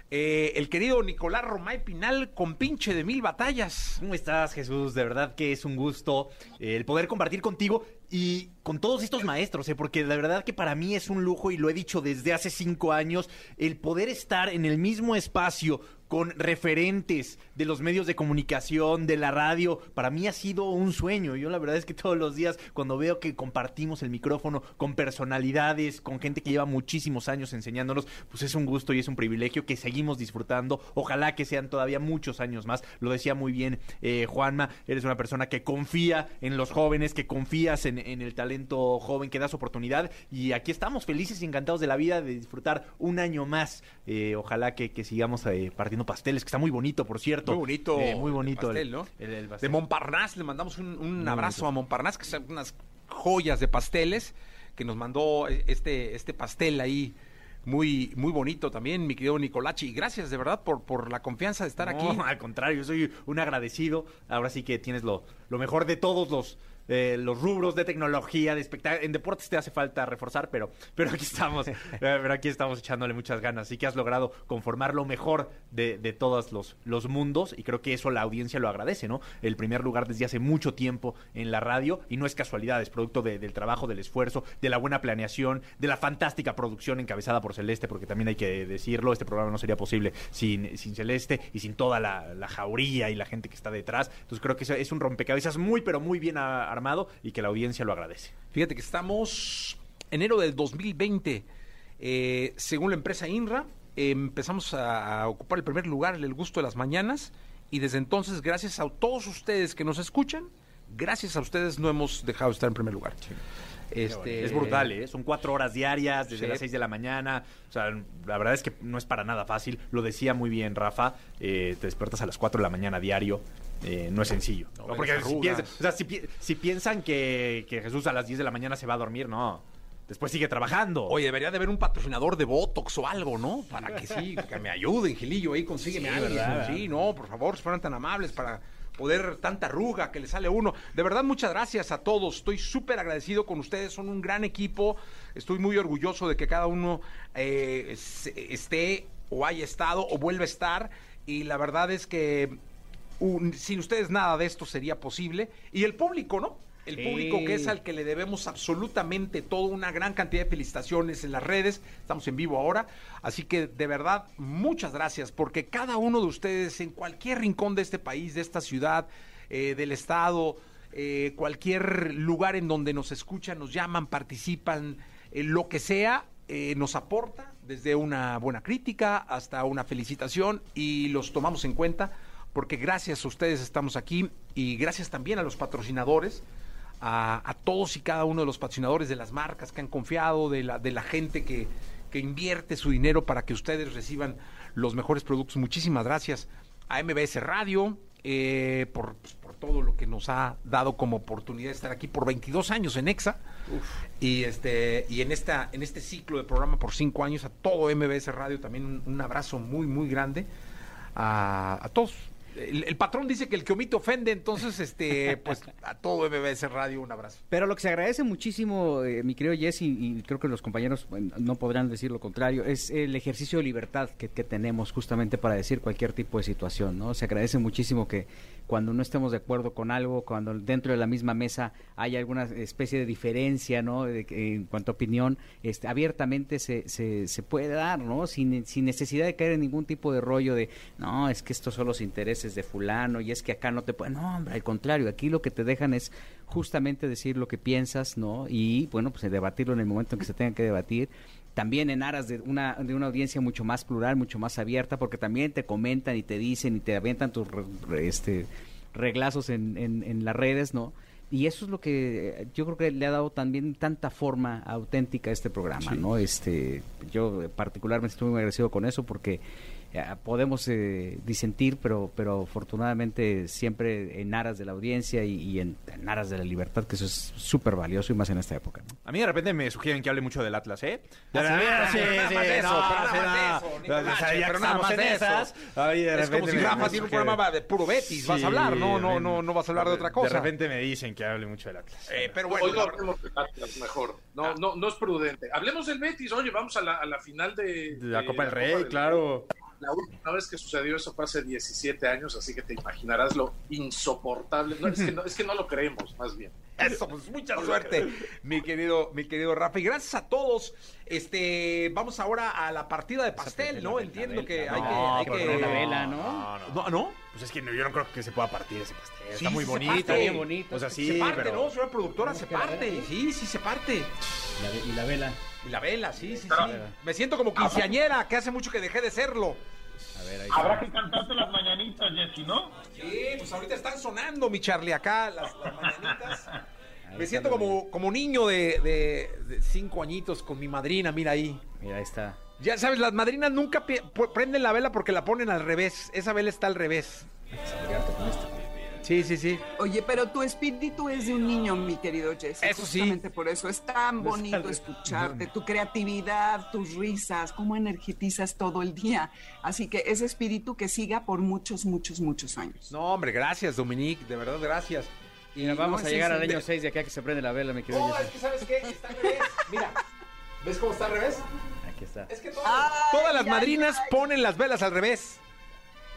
el querido Nicolás Romay Pinal con pinche de mil batallas. ¿Cómo estás, Jesús? De verdad que es un gusto eh, el poder compartir contigo y con todos estos maestros, ¿eh? porque la verdad que para mí es un lujo y lo he dicho desde hace cinco años, el poder estar en el mismo espacio con referentes de los medios de comunicación, de la radio, para mí ha sido un sueño. Yo la verdad es que todos los días cuando veo que compartimos el micrófono con personalidades, con gente que lleva muchísimos años enseñándonos, pues es un gusto y es un privilegio que seguimos disfrutando. Ojalá que sean todavía muchos años más. Lo decía muy bien eh, Juanma, eres una persona que confía en los jóvenes, que confías en, el talento joven, que das oportunidad. Y aquí estamos felices y encantados de la vida de disfrutar un año más. Eh, ojalá que, que sigamos eh, partiendo pasteles, que está muy bonito, por cierto. Muy bonito. Eh, muy bonito. pastel, el- ¿no? el- el de pastel. Montparnasse, le mandamos un, abrazo bonito. a Montparnasse, que son unas joyas de pasteles, que nos mandó este, este pastel ahí. Muy, muy bonito también, mi querido Nicolachi. Y gracias de verdad por, por la confianza de estar No, aquí. Al contrario, yo soy un agradecido. Ahora sí que tienes lo, lo mejor de todos los, eh, los rubros de tecnología, de espectáculo. En deportes te hace falta reforzar, pero, pero aquí estamos. eh, pero aquí estamos echándole muchas ganas. Así que has logrado conformar lo mejor de, de todos los, los mundos y creo que eso la audiencia lo agradece, ¿no? El primer lugar desde hace mucho tiempo en la radio y no es casualidad, es producto de- del trabajo, del esfuerzo, de la buena planeación, de la fantástica producción encabezada por Celeste, porque también hay que decirlo, este programa no sería posible sin, sin Celeste y sin toda la, la jauría y la gente que está detrás. Entonces creo que es un rompecabezas muy, pero muy bien a- armado y que la audiencia lo agradece. Fíjate que estamos enero del 2020. eh, según la empresa INRA, eh, empezamos a, a ocupar el primer lugar en el gusto de las mañanas y desde entonces, gracias a todos ustedes que nos escuchan, gracias a ustedes no hemos dejado de estar en primer lugar. Este, Es brutal, ¿eh? Son cuatro horas diarias desde Sí. las seis de la mañana. O sea, la verdad es que no es para nada fácil. Lo decía muy bien Rafa. eh, te despiertas a las cuatro de la mañana diario. Eh, no es sencillo. No, No, porque si, piensan, o sea, si, pi- si piensan que, que Jesús a las 10 de la mañana se va a dormir, no. Después sigue trabajando. Oye, debería de haber un patrocinador de Botox o algo, ¿no? Para que sí, que me ayuden, Gilillo, ahí consígueme Sí. Sí, no, por favor, si fueran tan amables para poder tanta arruga que le sale a uno. De verdad, muchas gracias a todos. Estoy súper agradecido con ustedes. Son un gran equipo. Estoy muy orgulloso de que cada uno eh, esté o haya estado o vuelva a estar. Y la verdad es que un- sin ustedes nada de esto sería posible. Y el público, ¿no? El Sí. público que es al que le debemos absolutamente todo, una gran cantidad de felicitaciones en las redes. Estamos en vivo ahora. Así que de verdad, muchas gracias, porque cada uno de ustedes en cualquier rincón de este país, de esta ciudad, eh, del estado, eh, cualquier lugar en donde nos escuchan, nos llaman, participan, eh, lo que sea, eh, nos aporta desde una buena crítica hasta una felicitación y los tomamos en cuenta porque gracias a ustedes estamos aquí y gracias también a los patrocinadores, a, a todos y cada uno de los patrocinadores de las marcas que han confiado, de la, de la gente que, que invierte su dinero para que ustedes reciban los mejores productos. Muchísimas gracias a MBS Radio eh, por, pues, por todo lo que nos ha dado como oportunidad de estar aquí por 22 años en EXA. Y este y en esta en este ciclo de programa por cinco años a todo MBS Radio también un, un abrazo muy muy grande a, a todos el, el patrón dice que el que omite ofende, entonces, este, pues a todo MBS Radio un abrazo. Pero lo que se agradece muchísimo, eh, mi querido Jesse, y creo que los compañeros no podrán decir lo contrario, es el ejercicio de libertad que, que tenemos justamente para decir cualquier tipo de situación, ¿no? Se agradece muchísimo que cuando no estemos de acuerdo con algo, cuando dentro de la misma mesa hay alguna especie de diferencia, ¿no? De en cuanto a opinión, este, abiertamente se, se, se puede dar, ¿no? Sin, sin necesidad de caer en ningún tipo de rollo de, no, es que estos son los intereses de fulano y es que acá no te pueden, no, hombre, al contrario, aquí lo que te dejan es justamente decir lo que piensas, ¿no? Y bueno, pues debatirlo en el momento en que se tenga que debatir. También en aras de una, de una audiencia mucho más plural, mucho más abierta, porque también te comentan y te dicen y te avientan tus re- re- este, reglazos en, en, en las redes, ¿no? Y eso es lo que eh, yo creo que le ha dado también tanta forma auténtica a este programa, ¿no? Este, yo particularmente estoy muy agradecido con eso porque podemos eh, disentir, pero, pero afortunadamente siempre en aras de la audiencia y, y en, en aras de la libertad, que eso es súper valioso y más en esta época. ¿no? A mí de repente me sugieren que hable mucho del Atlas, ¿eh? Ah, sí, sí, sí, de sí, de Es como repente si me- Rafa tiene un programa de puro Betis, vas a hablar, no, no, no, no vas a hablar de otra cosa. De repente me dicen que hable mucho del Atlas. Eh, pero bueno, Hoy no hablemos del Atlas, mejor. No, no, no es prudente. Hablemos del Betis. Oye, vamos a la, a la final de, la Copa del Rey, claro. La última vez que sucedió eso fue hace 17 años, así que te imaginarás lo insoportable. No, es, que no, es que no lo creemos, más bien. Eso, pues mucha suerte, mi querido, mi querido Rafa. Y gracias a todos. Este, vamos ahora a la partida de pastel, ¿no? Entiendo que hay que, hay que- vela, ¿no? No, No, ¿no? Pues es que no, yo no creo que se pueda partir ese pastel. Sí, Está muy sí se bonito. parte. Bien bonito. O sea, sí, se parte, pero... ¿no? Señora productora, se parte. Sí, sí, se parte. y la vela. Y la vela, sí, sí, sí. Me siento como quinceañera, que hace mucho que dejé de serlo. A ver, ahí Habrá que cantarte las mañanitas, Jessy, ¿no? Sí, pues ahorita están sonando, mi Charlie, acá las, las mañanitas. Me siento como, como niño de, de- de cinco añitos con mi madrina, mira ahí. Mira, ahí está. Ya sabes, las madrinas nunca prenden la vela porque la ponen al revés. Esa vela está al revés. Sí, sí, sí. Oye, pero tu espíritu es de un niño, mi querido Jesse. Eso sí. Justamente por eso es tan bonito escucharte, tu creatividad, tus risas, cómo energetizas todo el día. Así que ese espíritu que siga por muchos, muchos, muchos años. No, hombre, gracias, Dominique. De verdad, gracias. Y nos vamos no, a llegar al año de- 6 de acá que se prende la vela, mi querido No, es Jesse. que ¿sabes qué? Está al revés. Mira, ¿ves cómo está al revés? Aquí está. Es que todas, todas las madrinas ponen las velas al revés.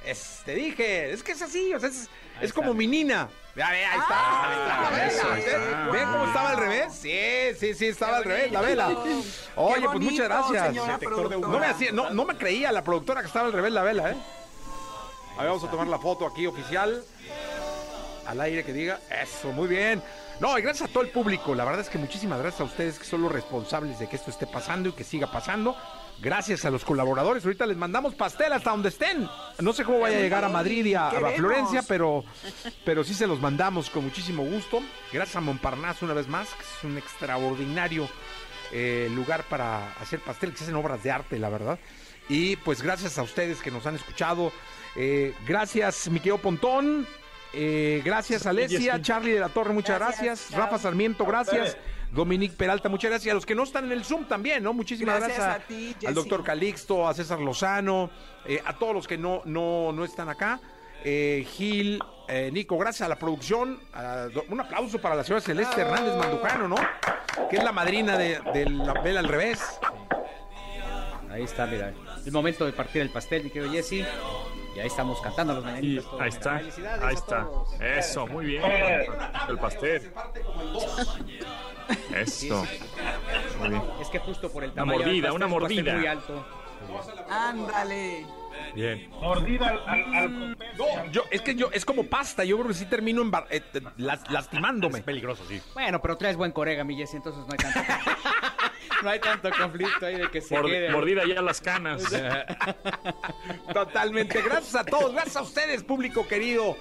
Es, te dije, es que es así, o sea, es, es como mi nina. Ya ve, ahí está, ahí está la vela. ¿Ven? está. ¿Ven cómo estaba al revés? Sí, sí, sí, estaba al revés, la vela. Oye, pues muchas gracias. No me, hacía- no, no me creía la productora que estaba al revés la vela, ¿eh? Ahí vamos a tomar la foto aquí oficial. Al aire que diga, eso, muy bien. No, y gracias a todo el público. La verdad es que muchísimas gracias a ustedes que son los responsables de que esto esté pasando y que siga pasando. Gracias a los colaboradores. Ahorita les mandamos pastel hasta donde estén. No sé cómo vaya a llegar a Madrid y a, a. Florencia, pero, pero sí se los mandamos con muchísimo gusto. Gracias a Montparnasse una vez más, que es un extraordinario eh, lugar para hacer pastel, que se hacen obras de arte, la verdad. Y pues gracias a ustedes que nos han escuchado. Eh, gracias, mi querido Pontón. Eh, gracias, Alesia. Charlie de la Torre, muchas gracias. Rafa Sarmiento, gracias. Dominique Peralta, muchas gracias. Y a los que no están en el Zoom también, ¿no? Muchísimas Gracias gracias, a ti, al doctor Calixto, a César Lozano, eh, a todos los que no, no, no están acá. Eh, Gil, eh, Nico, gracias a la producción. a- un aplauso para la señora Celeste Hernández Mandujano, ¿no? Que es la madrina de, de la vela al revés. Ahí está, mira. El momento de partir el pastel, mi querido Jesse. Y ahí estamos cantando los Y mañanitas. todos. ahí está, ahí a está. Eso, muy bien. El pastel. Esto. Muy bien. Es que justo por el Una tamaño del mordida, una mordida. muy alto. Ándale. Bien. Mordida al, al, al No, yo, es que yo, es como pasta. Yo creo que sí termino embar- eh, eh, las- lastimándome. Peligroso, sí. Bueno, pero traes buen corega, mi Jesse, entonces no hay tanto, no hay tanto conflicto ahí de que se Mord- quede. mordida ya las canas. Totalmente. Gracias a todos. Gracias a ustedes, público querido,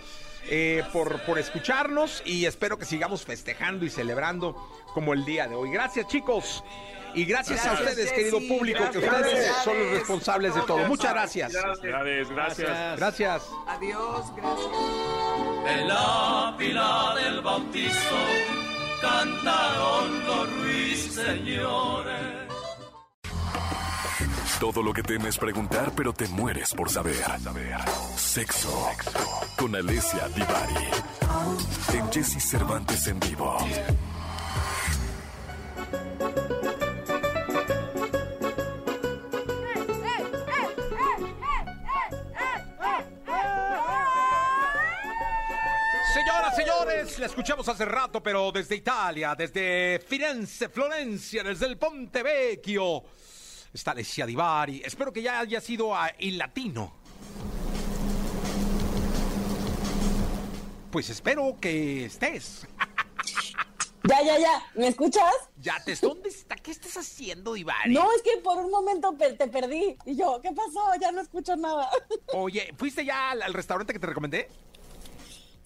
eh, por, por escucharnos. Y espero que sigamos festejando y celebrando como el día de hoy. Gracias, chicos. Y gracias, a ustedes, Jessy. querido público, que Gracias. ustedes son los responsables de todo. Muchas gracias. Gracias, gracias. Gracias. Adiós, gracias. En la pila del bautizo cantaron los ruiseñores. Todo lo que temes preguntar, pero te mueres por saber. Sexo. Con Alessia Divari. En Jesse Cervantes en vivo. Señores, la escuchamos hace rato, pero desde Italia, desde Firenze, Florencia, desde el Ponte Vecchio. Está Alessia Divari. Espero que ya haya sido a el latino. Pues espero que estés. Ya, ya, ya. ¿Me escuchas? Ya te ¿Dónde está? ¿Qué estás haciendo, Divari? No, es que por un momento te perdí. Y yo, ¿qué pasó? Ya no escucho nada. Oye, ¿fuiste ya al, al restaurante que te recomendé?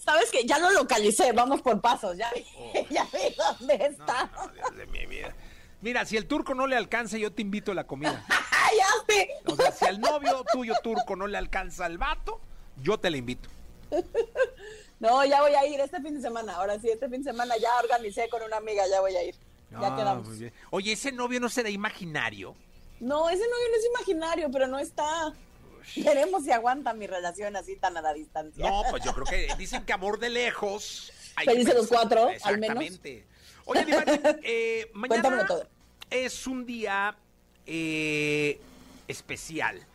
¿Sabes que Ya lo localicé. Vamos por pasos. Ya vi, ya vi dónde está. Dios de mi vida. Mira, si el turco no le alcanza, yo te invito a la comida. ya sé. O sea, si al novio tuyo turco no le alcanza al vato, yo te la invito. No, ya voy a ir este fin de semana. Ahora sí, este fin de semana ya organicé con una amiga. Ya voy a ir. Ya Ah, quedamos. Oye, ese novio no será imaginario. No, ese novio no es imaginario, pero no está. Veremos si aguanta mi relación así tan a la distancia. No, pues yo creo que dicen que amor de lejos. hay Felices que los cuatro, al menos. Exactamente. Oye, Divari, eh, Cuéntamelo mañana todo. es un día eh, especial.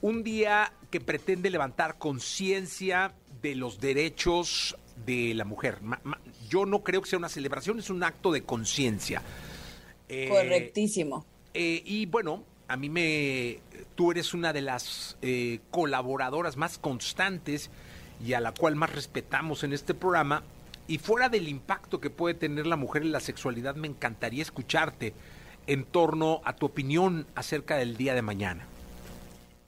Un día que pretende levantar conciencia de los derechos de la mujer. Ma- ma- yo no creo que sea una celebración, es un acto de conciencia. Eh, Correctísimo. eh, y bueno, a mí me... Tú eres una de las eh, colaboradoras más constantes y a la cual más respetamos en este programa. Y fuera del impacto que puede tener la mujer en la sexualidad, me encantaría escucharte en torno a tu opinión acerca del día de mañana.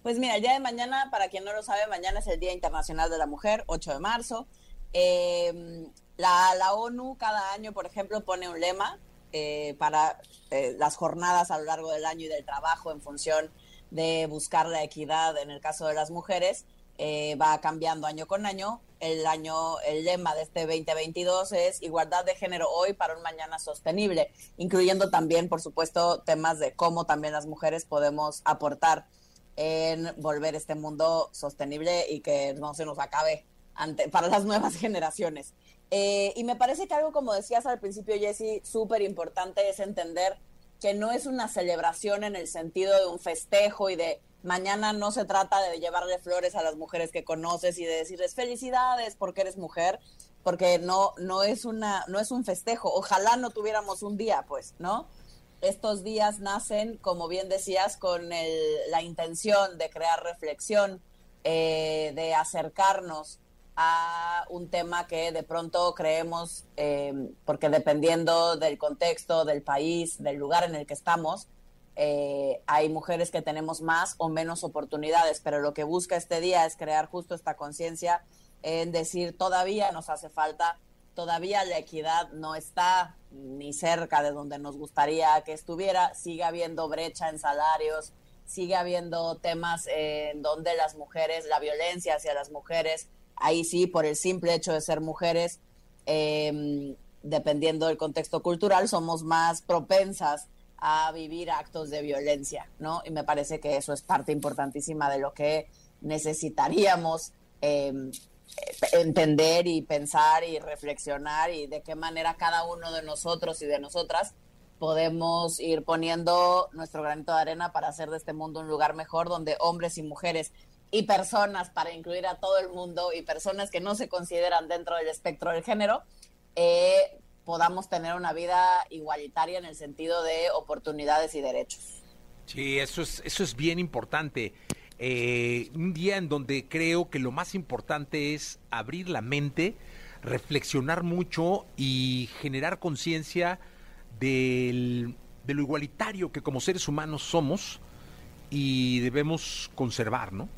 Pues mira, el día de mañana, para quien no lo sabe, mañana es el Día Internacional de la Mujer, 8 de marzo. Eh, la, la ONU cada año, por ejemplo, pone un lema eh, para eh, las jornadas a lo largo del año y del trabajo en función de buscar la equidad en el caso de las mujeres. Eh, va cambiando año con año. El año, el lema de este 2022 es igualdad de género hoy para un mañana sostenible, incluyendo también, por supuesto, temas de cómo también las mujeres podemos aportar en volver este mundo sostenible y que no se nos acabe ante, para las nuevas generaciones. Eh, y me parece que algo, como decías al principio, Jesse, súper importante es entender que no es una celebración en el sentido de un festejo y de mañana no se trata de llevarle flores a las mujeres que conoces y de decirles felicidades porque eres mujer, porque no, no es una, no es un festejo. Ojalá no tuviéramos un día, pues, ¿no? estos días nacen, como bien decías, con la intención de crear reflexión, eh, de acercarnos a un tema que de pronto creemos, eh, porque dependiendo del contexto, del país, del lugar en el que estamos, eh, hay mujeres que tenemos más o menos oportunidades, pero lo que busca este día es crear justo esta conciencia en decir todavía nos hace falta, todavía la equidad no está ni cerca de donde nos gustaría que estuviera, sigue habiendo brecha en salarios, sigue habiendo temas en donde las mujeres, la violencia hacia las mujeres, ahí sí, por el simple hecho de ser mujeres, eh, dependiendo del contexto cultural, somos más propensas a vivir actos de violencia, ¿no? Y me parece que eso es parte importantísima de lo que necesitaríamos eh, entender y pensar y reflexionar y de qué manera cada uno de nosotros y de nosotras podemos ir poniendo nuestro granito de arena para hacer de este mundo un lugar mejor donde hombres y mujeres y personas para incluir a todo el mundo y personas que no se consideran dentro del espectro del género eh, podamos tener una vida igualitaria en el sentido de oportunidades y derechos. Sí, eso es, eso es bien importante. Eh, un día en donde creo que lo más importante es abrir la mente, reflexionar mucho y generar conciencia de lo igualitario que como seres humanos somos y debemos conservar, ¿no?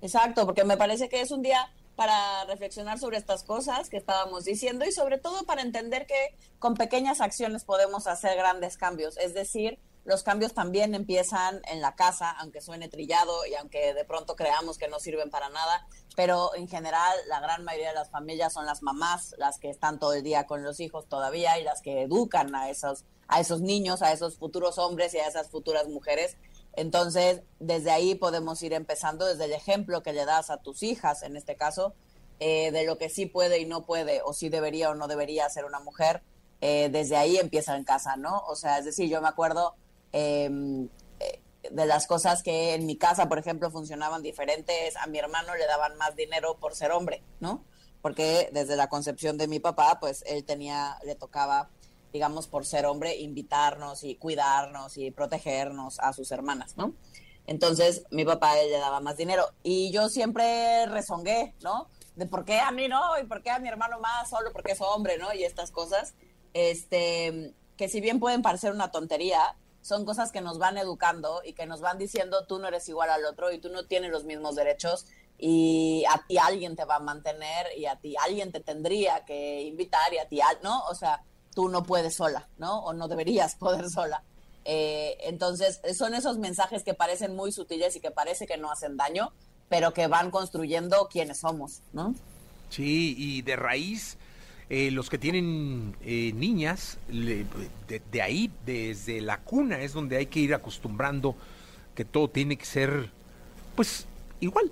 Exacto, porque me parece que es un día para reflexionar sobre estas cosas que estábamos diciendo y sobre todo para entender que con pequeñas acciones podemos hacer grandes cambios. Es decir, los cambios también empiezan en la casa, aunque suene trillado y aunque de pronto creamos que no sirven para nada, pero en general la gran mayoría de las familias son las mamás, las que están todo el día con los hijos todavía y las que educan a esos, a esos niños, a esos futuros hombres y a esas futuras mujeres. Entonces, desde ahí podemos ir empezando, desde el ejemplo que le das a tus hijas, en este caso, eh, de lo que sí puede y no puede, o sí debería o no debería ser una mujer, eh, desde ahí empieza en casa, ¿no? O sea, es decir, yo me acuerdo em, eh, de las cosas que en mi casa, por ejemplo, funcionaban diferentes, a mi hermano le daban más dinero por ser hombre, ¿no? Porque desde la concepción de mi papá, pues él tenía, le tocaba digamos, por ser hombre, invitarnos y cuidarnos y protegernos a sus hermanas, ¿no? Entonces, mi papá le daba más dinero y yo siempre rezongué, ¿no? De por qué a mí no y por qué a mi hermano más, solo porque es hombre, ¿no? Y estas cosas, este, que si bien pueden parecer una tontería, son cosas que nos van educando y que nos van diciendo tú no eres igual al otro y tú no tienes los mismos derechos y a ti alguien te va a mantener y a ti alguien te tendría que invitar y a ti, ¿no? O sea, tú no puedes sola, ¿no? O no deberías poder sola. Eh, entonces, son esos mensajes que parecen muy sutiles y que parece que no hacen daño, pero que van construyendo quiénes somos, ¿no? Sí, y de raíz, eh, los que tienen eh, niñas, le- de, de ahí, desde la cuna, es donde hay que ir acostumbrando que todo tiene que ser, pues, igual.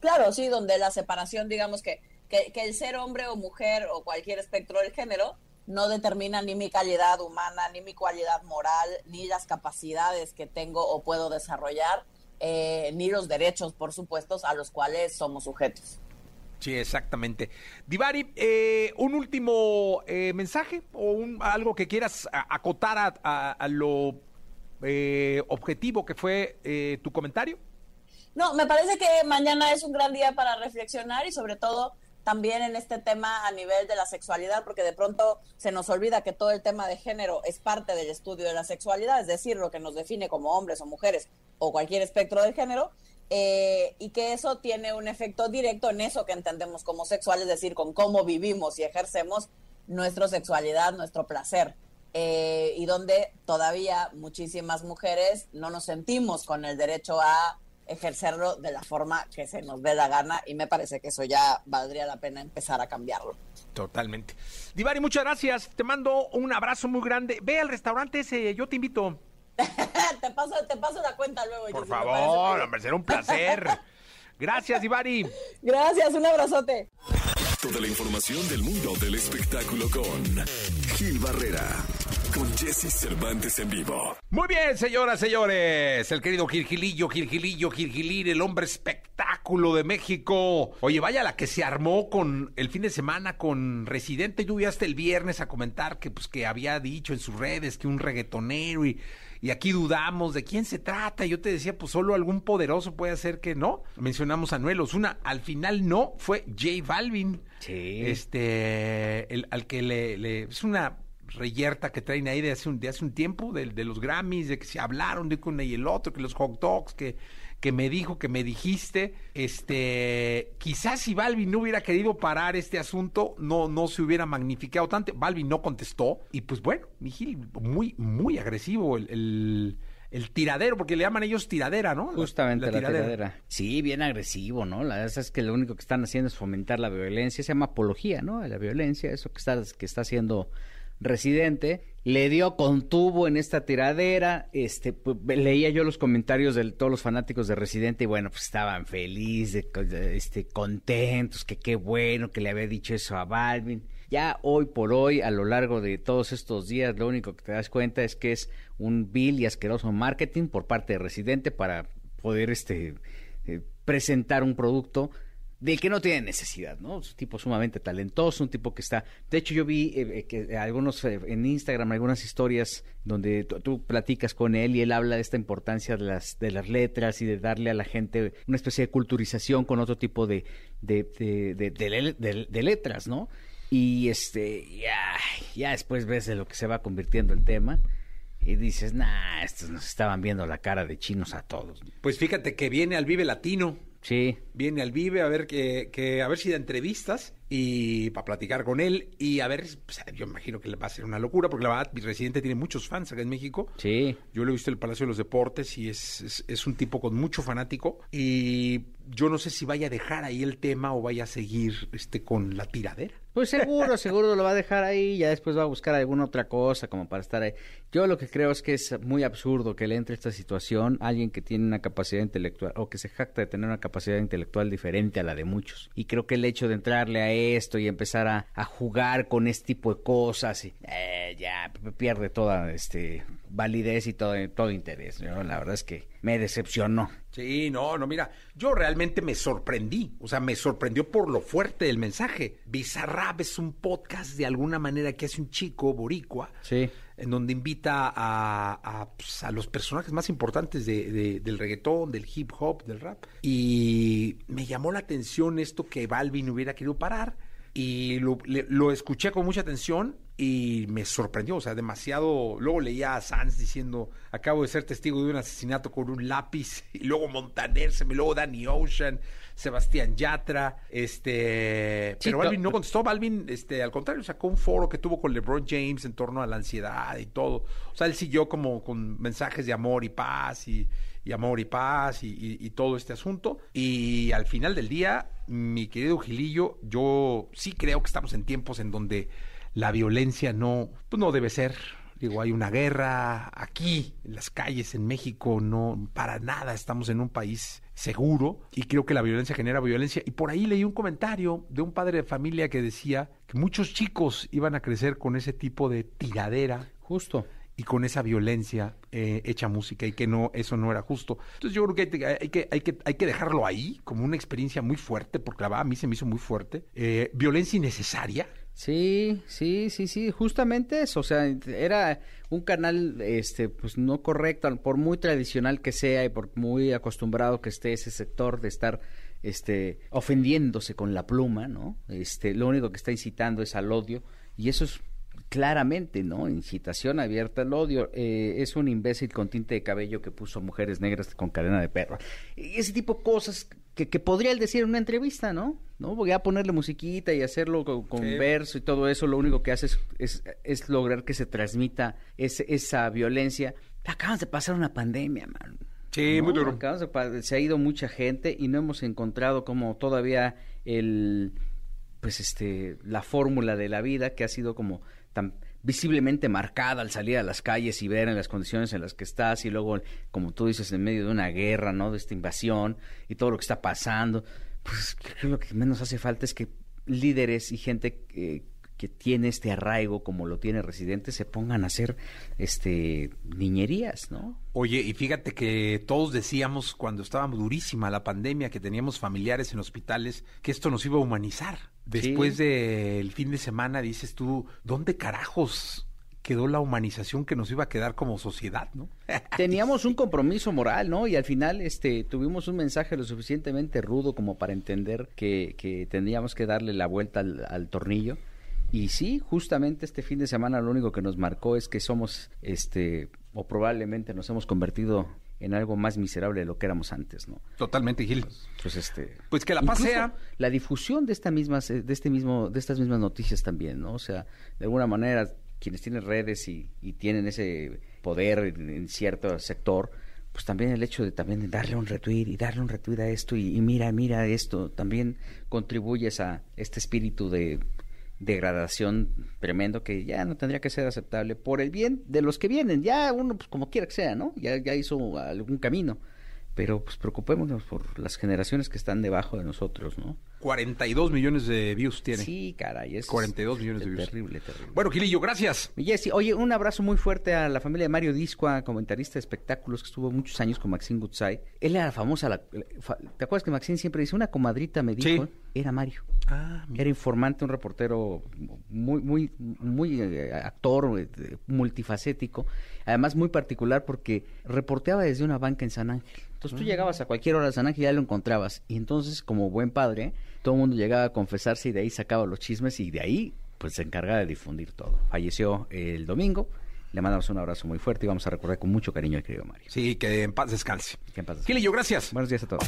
Claro, sí, donde la separación, digamos que, que, que el ser hombre o mujer o cualquier espectro del género no determina ni mi calidad humana, ni mi cualidad moral, ni las capacidades que tengo o puedo desarrollar, eh, ni los derechos, por supuesto, a los cuales somos sujetos. Sí, exactamente. Divari, eh, un último eh, mensaje o un, algo que quieras acotar a, a- a lo objetivo que fue eh, tu comentario. No, me parece que mañana es un gran día para reflexionar y sobre todo también en este tema a nivel de la sexualidad, porque de pronto se nos olvida que todo el tema de género es parte del estudio de la sexualidad, es decir, lo que nos define como hombres o mujeres o cualquier espectro de género, eh, y que eso tiene un efecto directo en eso que entendemos como sexual, es decir, con cómo vivimos y ejercemos nuestra sexualidad, nuestro placer. Eh, y donde todavía muchísimas mujeres no nos sentimos con el derecho a ejercerlo de la forma que se nos dé la gana y me parece que eso ya valdría la pena empezar a cambiarlo. Totalmente. Divari, muchas gracias. Te mando un abrazo muy grande. Ve al restaurante ese, yo te invito. te, paso, te paso la cuenta luego. Por favor, bien. hombre, será un placer. Gracias, Divari. Gracias, un abrazote. Toda la información del mundo del espectáculo con Gil Barrera, con Jesse Cervantes en vivo. Muy bien, señoras, señores. El querido Gilgilillo, Gilgilillo, Gilgilir, el hombre espectáculo de México. Oye, vaya la que se armó con el fin de semana con Residente. Yo vi hasta el viernes a comentar que, pues, que había dicho en sus redes que un reggaetonero y, y aquí dudamos de quién se trata. Yo te decía, pues solo algún poderoso puede hacer que no. Mencionamos a Noel Osuna. Al final no, fue J Balvin. Sí. Este, el, al que le, le- es una reyerta que traen ahí de hace un, de hace un tiempo, de, de los Grammys, de que se hablaron de que uno y el otro, que los hot dogs, que, que me dijo, que me dijiste. Este, quizás si Balvin no hubiera querido parar este asunto, no, no se hubiera magnificado tanto. Balvin no contestó, y pues bueno, mi Gil, muy, muy agresivo el, el, el tiradero, porque le llaman ellos tiradera, ¿no? La- Justamente la, tiradera. Sí, bien agresivo, ¿no? La verdad es que lo único que están haciendo es fomentar la violencia, se llama apología, ¿no? De La violencia, eso que está, que está haciendo Residente, le dio contuvo en esta tiradera, este, pues, leía yo los comentarios de todos los fanáticos de Residente y bueno, pues estaban felices, este, contentos, que qué bueno que le había dicho eso a Balvin. Ya hoy por hoy, a lo largo de todos estos días, lo único que te das cuenta es que es un vil y asqueroso marketing por parte de Residente para poder este eh, presentar un producto del que no tiene necesidad, ¿no? Es un tipo sumamente talentoso, un tipo que está... De hecho, yo vi eh, eh, que algunos eh, en Instagram, algunas historias donde tú, platicas con él y él habla de esta importancia de las, de las letras y de darle a la gente una especie de culturización con otro tipo de, de- de letras, ¿no? Y este, ya, ya después ves de lo que se va convirtiendo el tema y dices, nah, estos nos estaban viendo la cara de chinos a todos. Pues fíjate que viene al Vive Latino. Sí. Viene al Vive a ver que, que a ver si da entrevistas y para platicar con él y a ver, pues, yo imagino que le va a ser una locura porque la verdad mi residente tiene muchos fans acá en México. Sí. Yo lo he visto en el Palacio de los Deportes y es, es, es un tipo con mucho fanático y yo no sé si vaya a dejar ahí el tema o vaya a seguir este con la tiradera. Pues seguro, seguro lo va a dejar ahí, ya después va a buscar alguna otra cosa como para estar ahí. Yo lo que creo es que es muy absurdo que le entre esta situación alguien que tiene una capacidad intelectual o que se jacta de tener una capacidad intelectual diferente a la de muchos. Y creo que el hecho de entrarle a esto y empezar a, a jugar con este tipo de cosas, y, eh, ya pierde toda este validez y todo, todo interés. ¿no? La verdad es que me decepcionó. Sí, no, no, mira, yo realmente me sorprendí, o sea, me sorprendió por lo fuerte del mensaje. Bizarrap es un podcast de alguna manera que hace un chico boricua, Sí. en donde invita a, a, pues, a los personajes más importantes de- de- del reggaetón, del hip hop, del rap. Y me llamó la atención esto que Balvin hubiera querido parar. Y lo, le- lo escuché con mucha atención y me sorprendió, o sea, demasiado. Luego leía a Sanz diciendo: Acabo de ser testigo de un asesinato con un lápiz. Y luego Montaner, se me luego Danny Ocean, Sebastián Yatra. Este. Pero Balvin no contestó. Balvin, este, al contrario, sacó un foro que tuvo con LeBron James en torno a la ansiedad y todo. O sea, él siguió como con mensajes de amor y paz y, y amor y paz y, y- y todo este asunto. Y al final del día, mi querido Gilillo, yo sí creo que estamos en tiempos en donde la violencia no, pues no debe ser. Digo, hay una guerra aquí, en las calles, en México, no, para nada estamos en un país seguro y creo que la violencia genera violencia. Y por ahí leí un comentario de un padre de familia que decía que muchos chicos iban a crecer con ese tipo de tiradera. Justo. Y con esa violencia eh, hecha música y que no, eso no era justo. Entonces yo creo que hay, que- hay que, hay, que, hay que dejarlo ahí como una experiencia muy fuerte, porque la verdad a mí se me hizo muy fuerte. Eh, violencia innecesaria. Sí, sí, sí, sí, justamente eso, o sea, era un canal, este, pues no correcto, por muy tradicional que sea y por muy acostumbrado que esté ese sector de estar, este, ofendiéndose con la pluma, ¿no? Este, lo único que está incitando es al odio y eso es claramente, ¿no? Incitación abierta al odio. Eh, es un imbécil con tinte de cabello que puso mujeres negras con cadena de perro. Y ese tipo de cosas que, que podría él decir en una entrevista, ¿no? ¿No? Voy a ponerle musiquita y hacerlo con, con Sí. verso y todo eso. Lo único que hace es, es, es lograr que se transmita ese- esa violencia. Acabamos de pasar una pandemia, man. Sí, ¿no? muy duro. De se ha ido mucha gente y no hemos encontrado como todavía el pues este la fórmula de la vida que ha sido como tan visiblemente marcada al salir a las calles y ver en las condiciones en las que estás y luego como tú dices en medio de una guerra no de esta invasión y todo lo que está pasando. Pues creo que lo que menos hace falta es que líderes y gente eh, que tiene este arraigo como lo tiene Residente se pongan a hacer este niñerías no Oye, y fíjate que todos decíamos cuando estábamos durísima la pandemia, que teníamos familiares en hospitales, que esto nos iba a humanizar. Después del fin de semana dices tú, ¿dónde carajos quedó la humanización que nos iba a quedar como sociedad, no? teníamos un compromiso moral, ¿no? Y al final este tuvimos un mensaje lo suficientemente rudo como para entender que, que tendríamos que darle la vuelta al, al tornillo. Y sí, justamente este fin de semana lo único que nos marcó es que somos, este, o probablemente nos hemos convertido en algo más miserable de lo que éramos antes, ¿no? Totalmente, Gil. Pues este, Pues que la pasea. la difusión de esta misma, de este mismo, de estas mismas noticias también, ¿no? O sea, de alguna manera quienes tienen redes y, y tienen ese poder en, en cierto sector, pues también el hecho de también darle un retweet y darle un retweet a esto y, y mira, mira esto, también contribuyes a este espíritu de degradación tremendo que ya no tendría que ser aceptable por el bien de los que vienen, ya uno pues como quiera que sea, ¿no? Ya, ya hizo algún camino, pero pues preocupémonos por las generaciones que están debajo de nosotros, ¿no? 42 millones de views tiene. Sí, caray, es 42 millones de views. terrible, terrible. Bueno, Gilillo, gracias. Mi Jessy, oye, un abrazo muy fuerte a la familia de Mario Discoa, comentarista de espectáculos que estuvo muchos años con Maxine Goodside. Él era famosa, la- fa- ¿te acuerdas que Maxine siempre dice, una comadrita me dijo? Era Mario. Ah, Era informante, un reportero muy, muy, muy eh, actor, eh, multifacético, además muy particular porque reporteaba desde una banca en San Ángel. Entonces tú Ah. llegabas a cualquier hora a San Ángel y ya lo encontrabas. Y entonces, como buen padre, todo el mundo llegaba a confesarse y de ahí sacaba los chismes y de ahí pues se encargaba de difundir todo. Falleció el domingo. Le mandamos un abrazo muy fuerte y vamos a recordar con mucho cariño al querido Mario. Sí, que en paz descanse. Que en paz descanse. Gilillo, gracias. Buenos días a todos.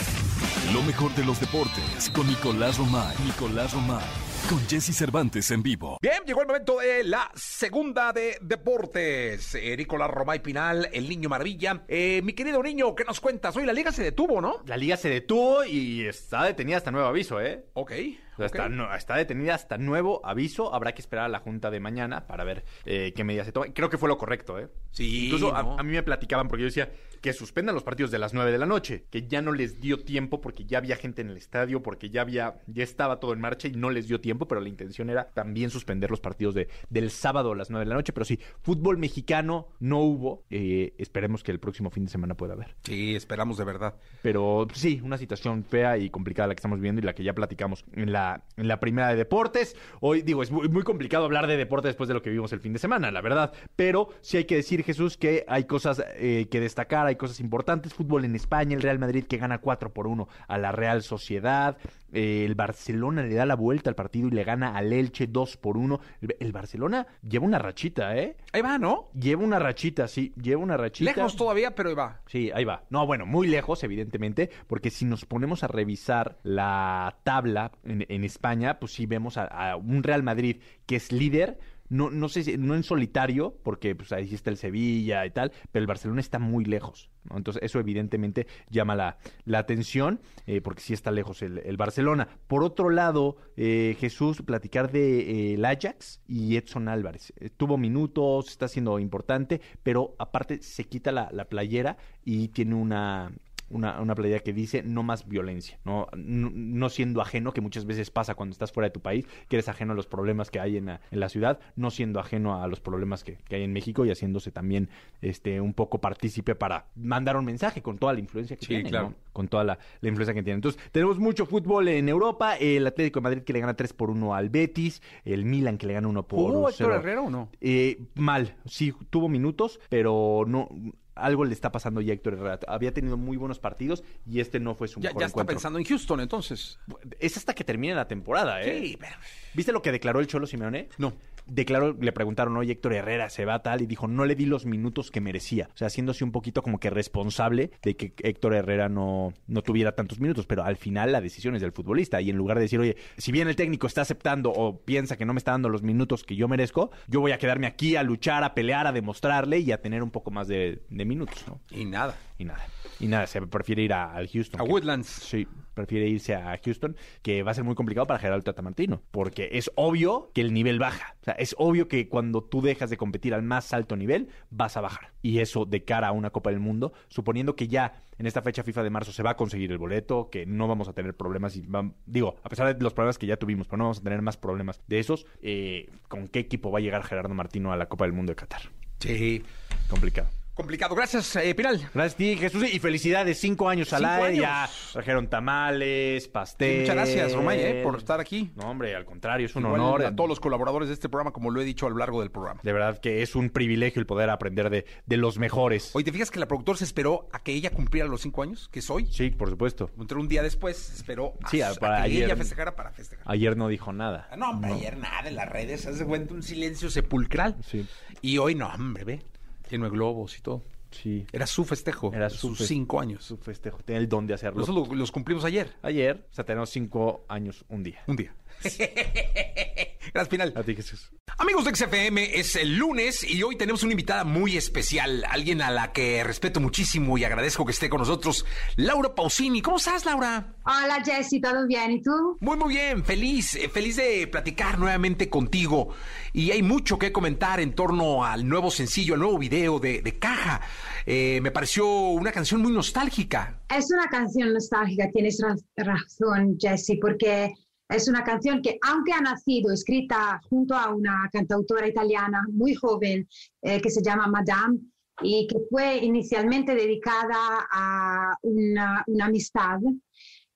Lo mejor de los deportes con Nicolás Romay. Nicolás Romay. Con Jesse Cervantes en vivo. Bien, llegó el momento de la segunda de deportes. Eh, Nicolás Romay Pinal, el niño maravilla. Eh, mi querido niño, ¿qué nos cuentas? Hoy la liga se detuvo, ¿no? La liga se detuvo y está detenida hasta nuevo aviso, ¿eh? Ok. O sea, está, no- está detenida hasta nuevo aviso. Habrá que esperar a la junta de mañana para ver eh, qué medidas se toman. Creo que fue lo correcto, ¿eh? Sí, Incluso a, mí me platicaban, porque yo decía que suspendan los partidos de las 9 de la noche, que ya no les dio tiempo porque ya había gente en el estadio, porque ya había, ya estaba todo en marcha y no les dio tiempo, pero la intención era también suspender los partidos de, del sábado a las 9 de la noche. Pero sí, fútbol mexicano no hubo. Eh, esperemos que el próximo fin de semana pueda haber. Sí, esperamos de verdad. Pero sí, una situación fea y complicada la que estamos viviendo y la que ya platicamos en la, en la primera de deportes. Hoy digo, es muy, muy complicado hablar de deporte después de lo que vivimos el fin de semana, la verdad. Pero sí hay que decir, Jesús, que hay cosas eh, que destacar, hay cosas importantes. Fútbol en España, el Real Madrid que gana 4 por 1 a la Real Sociedad. Eh, el Barcelona le da la vuelta al partido y le gana al Elche 2 por 1. El, el Barcelona lleva una rachita, ¿eh? Ahí va, ¿no? Lleva una rachita, sí, lleva una rachita. Lejos todavía, pero ahí va. Sí, ahí va. No, bueno, muy lejos, evidentemente, porque si nos ponemos a revisar la tabla en, en España, pues sí vemos a, a un Real Madrid que es líder. No, no sé si, no en solitario, porque pues ahí está el Sevilla y tal, pero el Barcelona está muy lejos. Entonces, eso evidentemente llama la, la atención, eh, porque sí está lejos el, el Barcelona. Por otro lado, eh, Jesús, platicar de eh, el Ajax y Edson Álvarez. Eh, tuvo minutos, está siendo importante, pero aparte se quita la, la playera y tiene una, una, una playera que dice no más violencia, ¿no? No, no siendo ajeno, que muchas veces pasa cuando estás fuera de tu país, que eres ajeno a los problemas que hay en la, en la ciudad, no siendo ajeno a los problemas que, que hay en México y haciéndose también este un poco partícipe para mandar un mensaje con toda la influencia que Sí, tiene, claro. ¿no? con toda la, la influencia que tiene. Entonces, tenemos mucho fútbol en Europa, el Atlético de Madrid que le gana 3 por 1 al Betis, el Milan que le gana 1 por ¿Jugó 0. Héctor Herrera o no? Eh, mal, sí, tuvo minutos, pero no algo le está pasando ya a Héctor Herrera. Había tenido muy buenos partidos y este no fue su Ya, mejor ya está encuentro. pensando en Houston, entonces. Es hasta que termine la temporada, ¿eh? Sí, pero... ¿Viste lo que declaró el Cholo Simeone? No. Declaró, le preguntaron, oye, Héctor Herrera se va tal, y dijo, no le di los minutos que merecía. O sea, haciéndose un poquito como que responsable de que Héctor Herrera no, no tuviera tantos minutos, pero al final la decisión es del futbolista. Y en lugar de decir, oye, si bien el técnico está aceptando o piensa que no me está dando los minutos que yo merezco, yo voy a quedarme aquí a luchar, a pelear, a demostrarle y a tener un poco más de, de minutos, ¿no? Y nada. Y nada. Y nada, se prefiere ir a- al Houston. A que- Woodlands. Sí, prefiere irse a Houston, que va a ser muy complicado para Gerardo Tata Martino, porque es obvio que el nivel baja. O sea, es obvio que cuando tú dejas de competir al más alto nivel, vas a bajar. Y eso de cara a una Copa del Mundo, suponiendo que ya en esta fecha FIFA de marzo se va a conseguir el boleto, que no vamos a tener problemas, y digo, a pesar de los problemas que ya tuvimos, pero no vamos a tener más problemas de esos, eh, ¿con qué equipo va a llegar Gerardo Martino a la Copa del Mundo de Qatar? Sí. Complicado. Complicado. Gracias, eh, Piral. Gracias a ti, Jesús, y felicidades, cinco años al aire, ya trajeron tamales, pastel. Sí, muchas gracias, Romay, eh, por estar aquí. No, hombre, al contrario, es un Igual honor. a todos los colaboradores de este programa, como lo he dicho a lo largo del programa. De verdad que es un privilegio el poder aprender de, de los mejores. Oye, ¿te fijas que la productora se esperó a que ella cumpliera los cinco años, que es hoy? Sí, por supuesto. Entró un día después, se esperó a, Sí, a para que ayer. ella festejara para festejar. Ayer no dijo nada. Ah, No, hombre, ayer nada en las redes, hace cuenta un silencio sepulcral. Sí. Y hoy no, hombre, ve, lleno de globos y todo. Sí. Era su festejo, Era sus fe- cinco años. Su festejo. Tiene el don de hacerlo. Nosotros lo- los cumplimos ayer. Ayer, o sea, tenemos cinco años un día. Un día. Gracias, Pinal. A ti, Jesús. Amigos de XFM, es el lunes y hoy tenemos una invitada muy especial, alguien a la que respeto muchísimo y agradezco que esté con nosotros, Laura Pausini. ¿Cómo estás, Laura? Hola Jessy, ¿todo bien? ¿Y tú? Muy, muy bien, feliz, eh, feliz de platicar nuevamente contigo. Y hay mucho que comentar en torno al nuevo sencillo, al nuevo video de, de Caja. Eh, me pareció una canción muy nostálgica. Es una canción nostálgica, tienes ra- razón Jessy, porque es una canción que aunque ha nacido escrita junto a una cantautora italiana muy joven eh, que se llama Madame y que fue inicialmente dedicada a una, una amistad,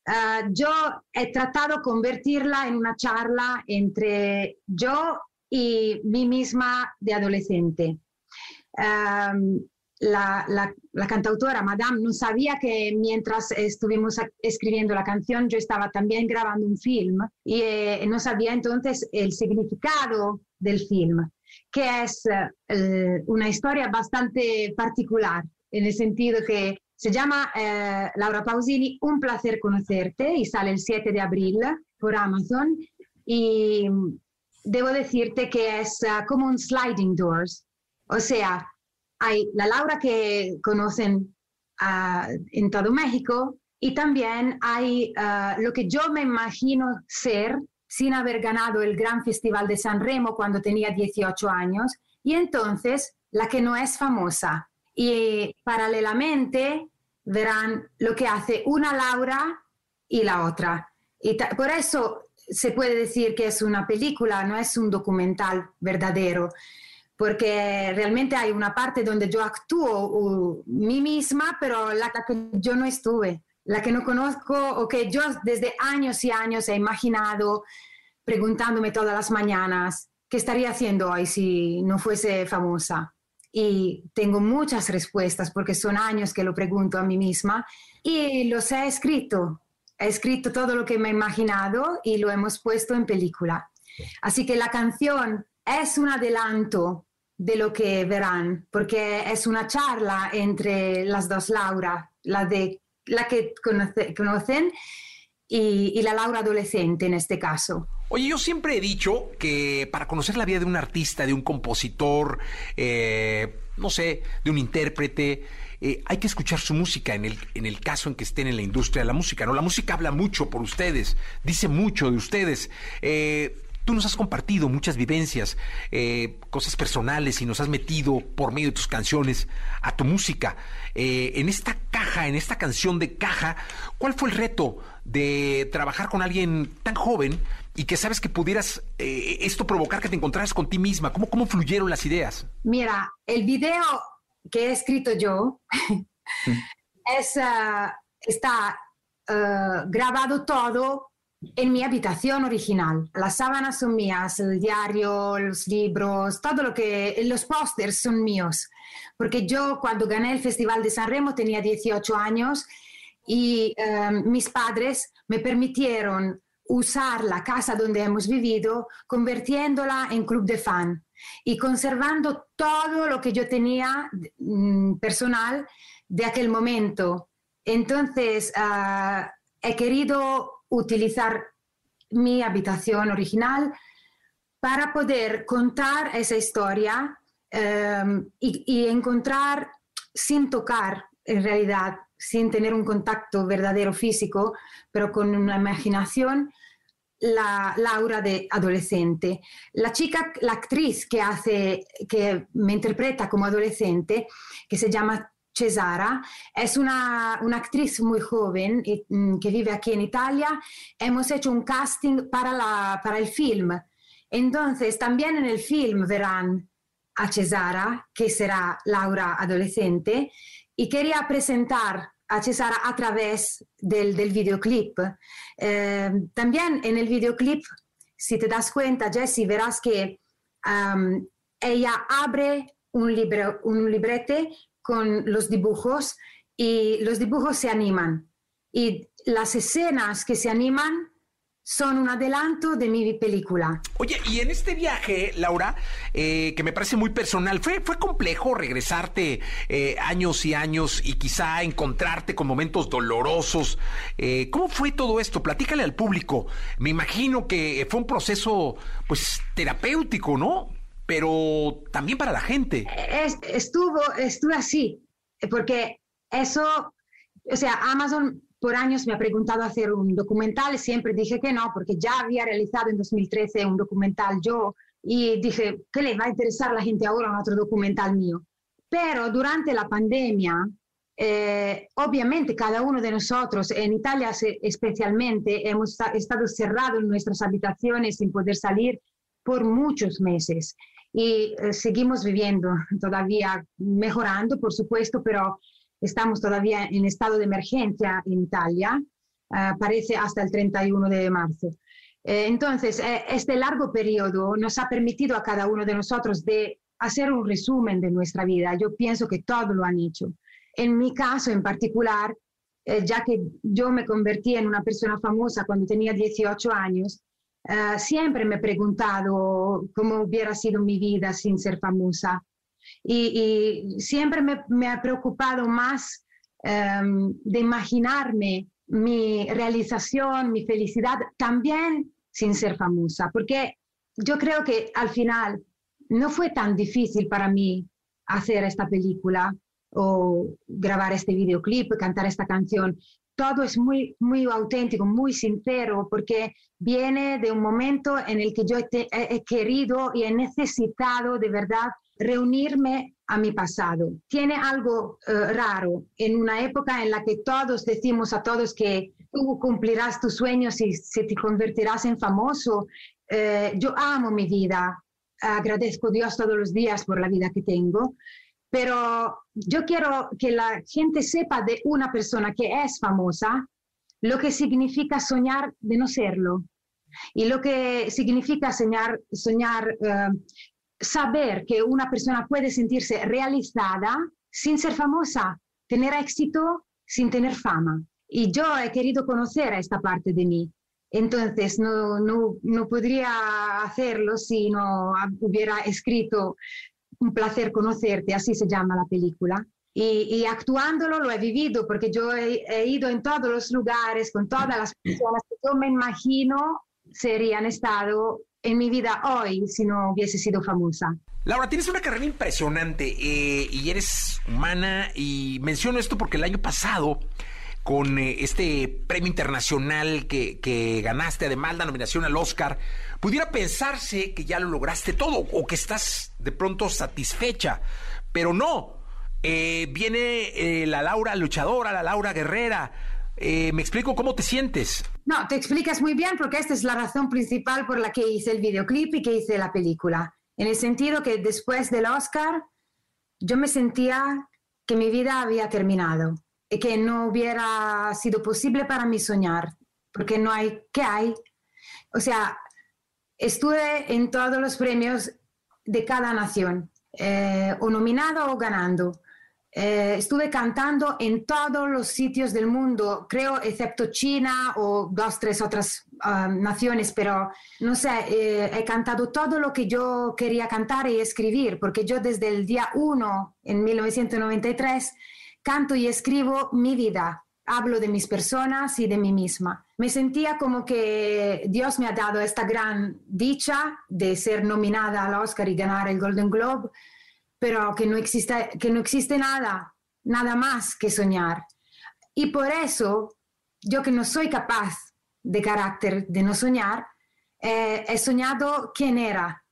ah, yo he tratado de convertirla en una charla entre yo y mí misma de adolescente. Am, la, la- cantautora Madame no sabía que mientras estuvimos escribiendo la canción yo estaba también grabando un film y eh, no sabía entonces el significado del film, que es eh, una historia bastante particular en el sentido que se llama eh, Laura Pausini, Un placer conocerte y sale el 7 de abril por Amazon y debo decirte que es como un sliding doors, o sea, hay la Laura que conocen ah, en todo México Y también hay ah, lo que yo me imagino ser sin haber ganado el Gran Festival de San Remo cuando tenía 18 años, y entonces la que no es famosa. Y paralelamente verán lo que hace una Laura y la otra. Y por eso se puede decir que es una película, no es un documental verdadero, porque realmente hay una parte donde yo actúo uh, mí misma, pero la que yo no estuve, la que no conozco o que yo desde años y años he imaginado preguntándome todas las mañanas qué estaría haciendo hoy si no fuese famosa. Y tengo muchas respuestas porque son años que lo pregunto a mí misma y los he escrito. He escrito todo lo que me he imaginado y lo hemos puesto en película. Así que la canción es un adelanto de lo que verán, porque es una charla entre las dos Laura, la, de, la que conoce- conocen y, y la Laura adolescente en este caso. Oye, yo siempre he dicho que para conocer la vida de un artista, de un compositor, eh, no sé, de un intérprete, eh, hay que escuchar su música en el, en el caso en que estén en la industria de la música, ¿no? La música habla mucho por ustedes, dice mucho de ustedes. Eh, Tú nos has compartido muchas vivencias, eh, cosas personales y nos has metido por medio de tus canciones a tu música. Eh, en esta caja, en esta canción de caja, ¿cuál fue el reto de trabajar con alguien tan joven y que sabes que pudieras eh, esto provocar que te encontraras con ti misma? ¿Cómo, ¿Cómo fluyeron las ideas? Mira, el video que he escrito yo es, ah, está ah, grabado todo en mi habitación original. Las sábanas son mías, el diario, los libros, todo lo que, los pósters son míos. Porque yo cuando gané el Festival de San Remo tenía 18 años y eh, mis padres me permitieron usar la casa donde hemos vivido, convirtiéndola en club de fan y conservando todo lo que yo tenía mm, personal de aquel momento. Entonces, ah, he querido utilizar mi habitación original para poder contar esa historia eh, y, y encontrar sin tocar, en realidad, sin tener un contacto verdadero físico, pero con una imaginación, la Laura de adolescente. La chica, la actriz que hace, que me interpreta como adolescente, que se llama Cesara, es una, una actriz muy joven y, mm, que vive aquí en Italia. Hemos hecho un casting para, la, para el film. Entonces, también en el film verán a Cesara, que será Laura adolescente, y quería presentar a Cesara a través del, del videoclip. Eh, también en el videoclip, si te das cuenta, Jessie, verás que um, ella abre un, libro, un librete con los dibujos y los dibujos se animan. Y las escenas que se animan son un adelanto de mi película. Oye, y en este viaje, Laura, eh, que me parece muy personal, ¿fue, fue complejo regresarte eh, años y años y quizá encontrarte con momentos dolorosos? Eh, ¿Cómo fue todo esto? Platícale al público. Me imagino que fue un proceso, pues, terapéutico, ¿no? Pero también para la gente. Es- estuvo, estuve así, porque eso, o sea, Amazon por años me ha preguntado hacer un documental siempre dije que no, porque ya había realizado en 2013 un documental yo y dije, ¿qué le va a interesar a la gente ahora un otro documental mío? Pero durante la pandemia, eh, obviamente cada uno de nosotros, en Italia especialmente, hemos esta- estado cerrados en nuestras habitaciones sin poder salir por muchos meses y eh, seguimos viviendo todavía mejorando, por supuesto, pero estamos todavía en estado de emergencia en Italia, ah, parece hasta el 31 de marzo. Eh, entonces, eh, este largo periodo nos ha permitido a cada uno de nosotros de hacer un resumen de nuestra vida. Yo pienso que todos lo han hecho. En mi caso en particular, eh, ya que yo me convertí en una persona famosa cuando tenía 18 años, eh, siempre me he preguntado cómo hubiera sido mi vida sin ser famosa. Y, y siempre me, me ha preocupado más em, de imaginarme mi realización, mi felicidad, también sin ser famosa, porque yo creo que al final no fue tan difícil para mí hacer esta película o grabar este videoclip, cantar esta canción, todo es muy, muy auténtico, muy sincero, porque viene de un momento en el que yo he, querido y he necesitado de verdad reunirme a mi pasado. Tiene algo eh, raro en una época en la que todos decimos a todos que tú cumplirás tus sueños y se te convertirás en famoso. Eh, yo amo mi vida, agradezco a Dios todos los días por la vida que tengo, pero yo quiero que la gente sepa de una persona que es famosa lo que significa soñar de no serlo y lo que significa soñar, soñar eh, saber que una persona puede sentirse realizada sin ser famosa, tener éxito sin tener fama. Y yo he querido conocer a esta parte de mí. Entonces no, no, no podría hacerlo si no hubiera escrito Un placer conocerte, así se llama la película. Y, actuándolo lo he vivido porque yo he, he ido en todos los lugares con todas las personas que yo me imagino serían estado en mi vida hoy si no hubiese sido famosa. Laura, tienes una carrera impresionante eh, y eres humana y menciono esto porque el año pasado con eh, este premio internacional que, que ganaste, además la nominación al Oscar, pudiera pensarse que ya lo lograste todo o que estás de pronto satisfecha, pero no. Eh, viene eh, la Laura luchadora, la Laura guerrera. Eh, ¿Me explico cómo te sientes? No, te explicas muy bien porque esta es la razón principal por la que hice el videoclip y que hice la película. En el sentido que después del Oscar yo me sentía que mi vida había terminado y que no hubiera sido posible para mí soñar, porque no hay, ¿qué hay? O sea, estuve en todos los premios de cada nación, eh, o nominado o ganando. Eh, estuve cantando en todos los sitios del mundo, creo, excepto China o dos, tres otras ah, naciones, pero no sé, eh, he cantado todo lo que yo quería cantar y escribir, porque yo desde el día 1, en 1993, canto y escribo mi vida, hablo de mis personas y de mí misma. Me sentía como que Dios me ha dado esta gran dicha de ser nominada al Oscar y ganar el Golden Globe, pero que no existe, que no existe nada, nada más que soñar. Y por eso, yo que no soy capaz de carácter de no soñar, eh, he soñado quién era,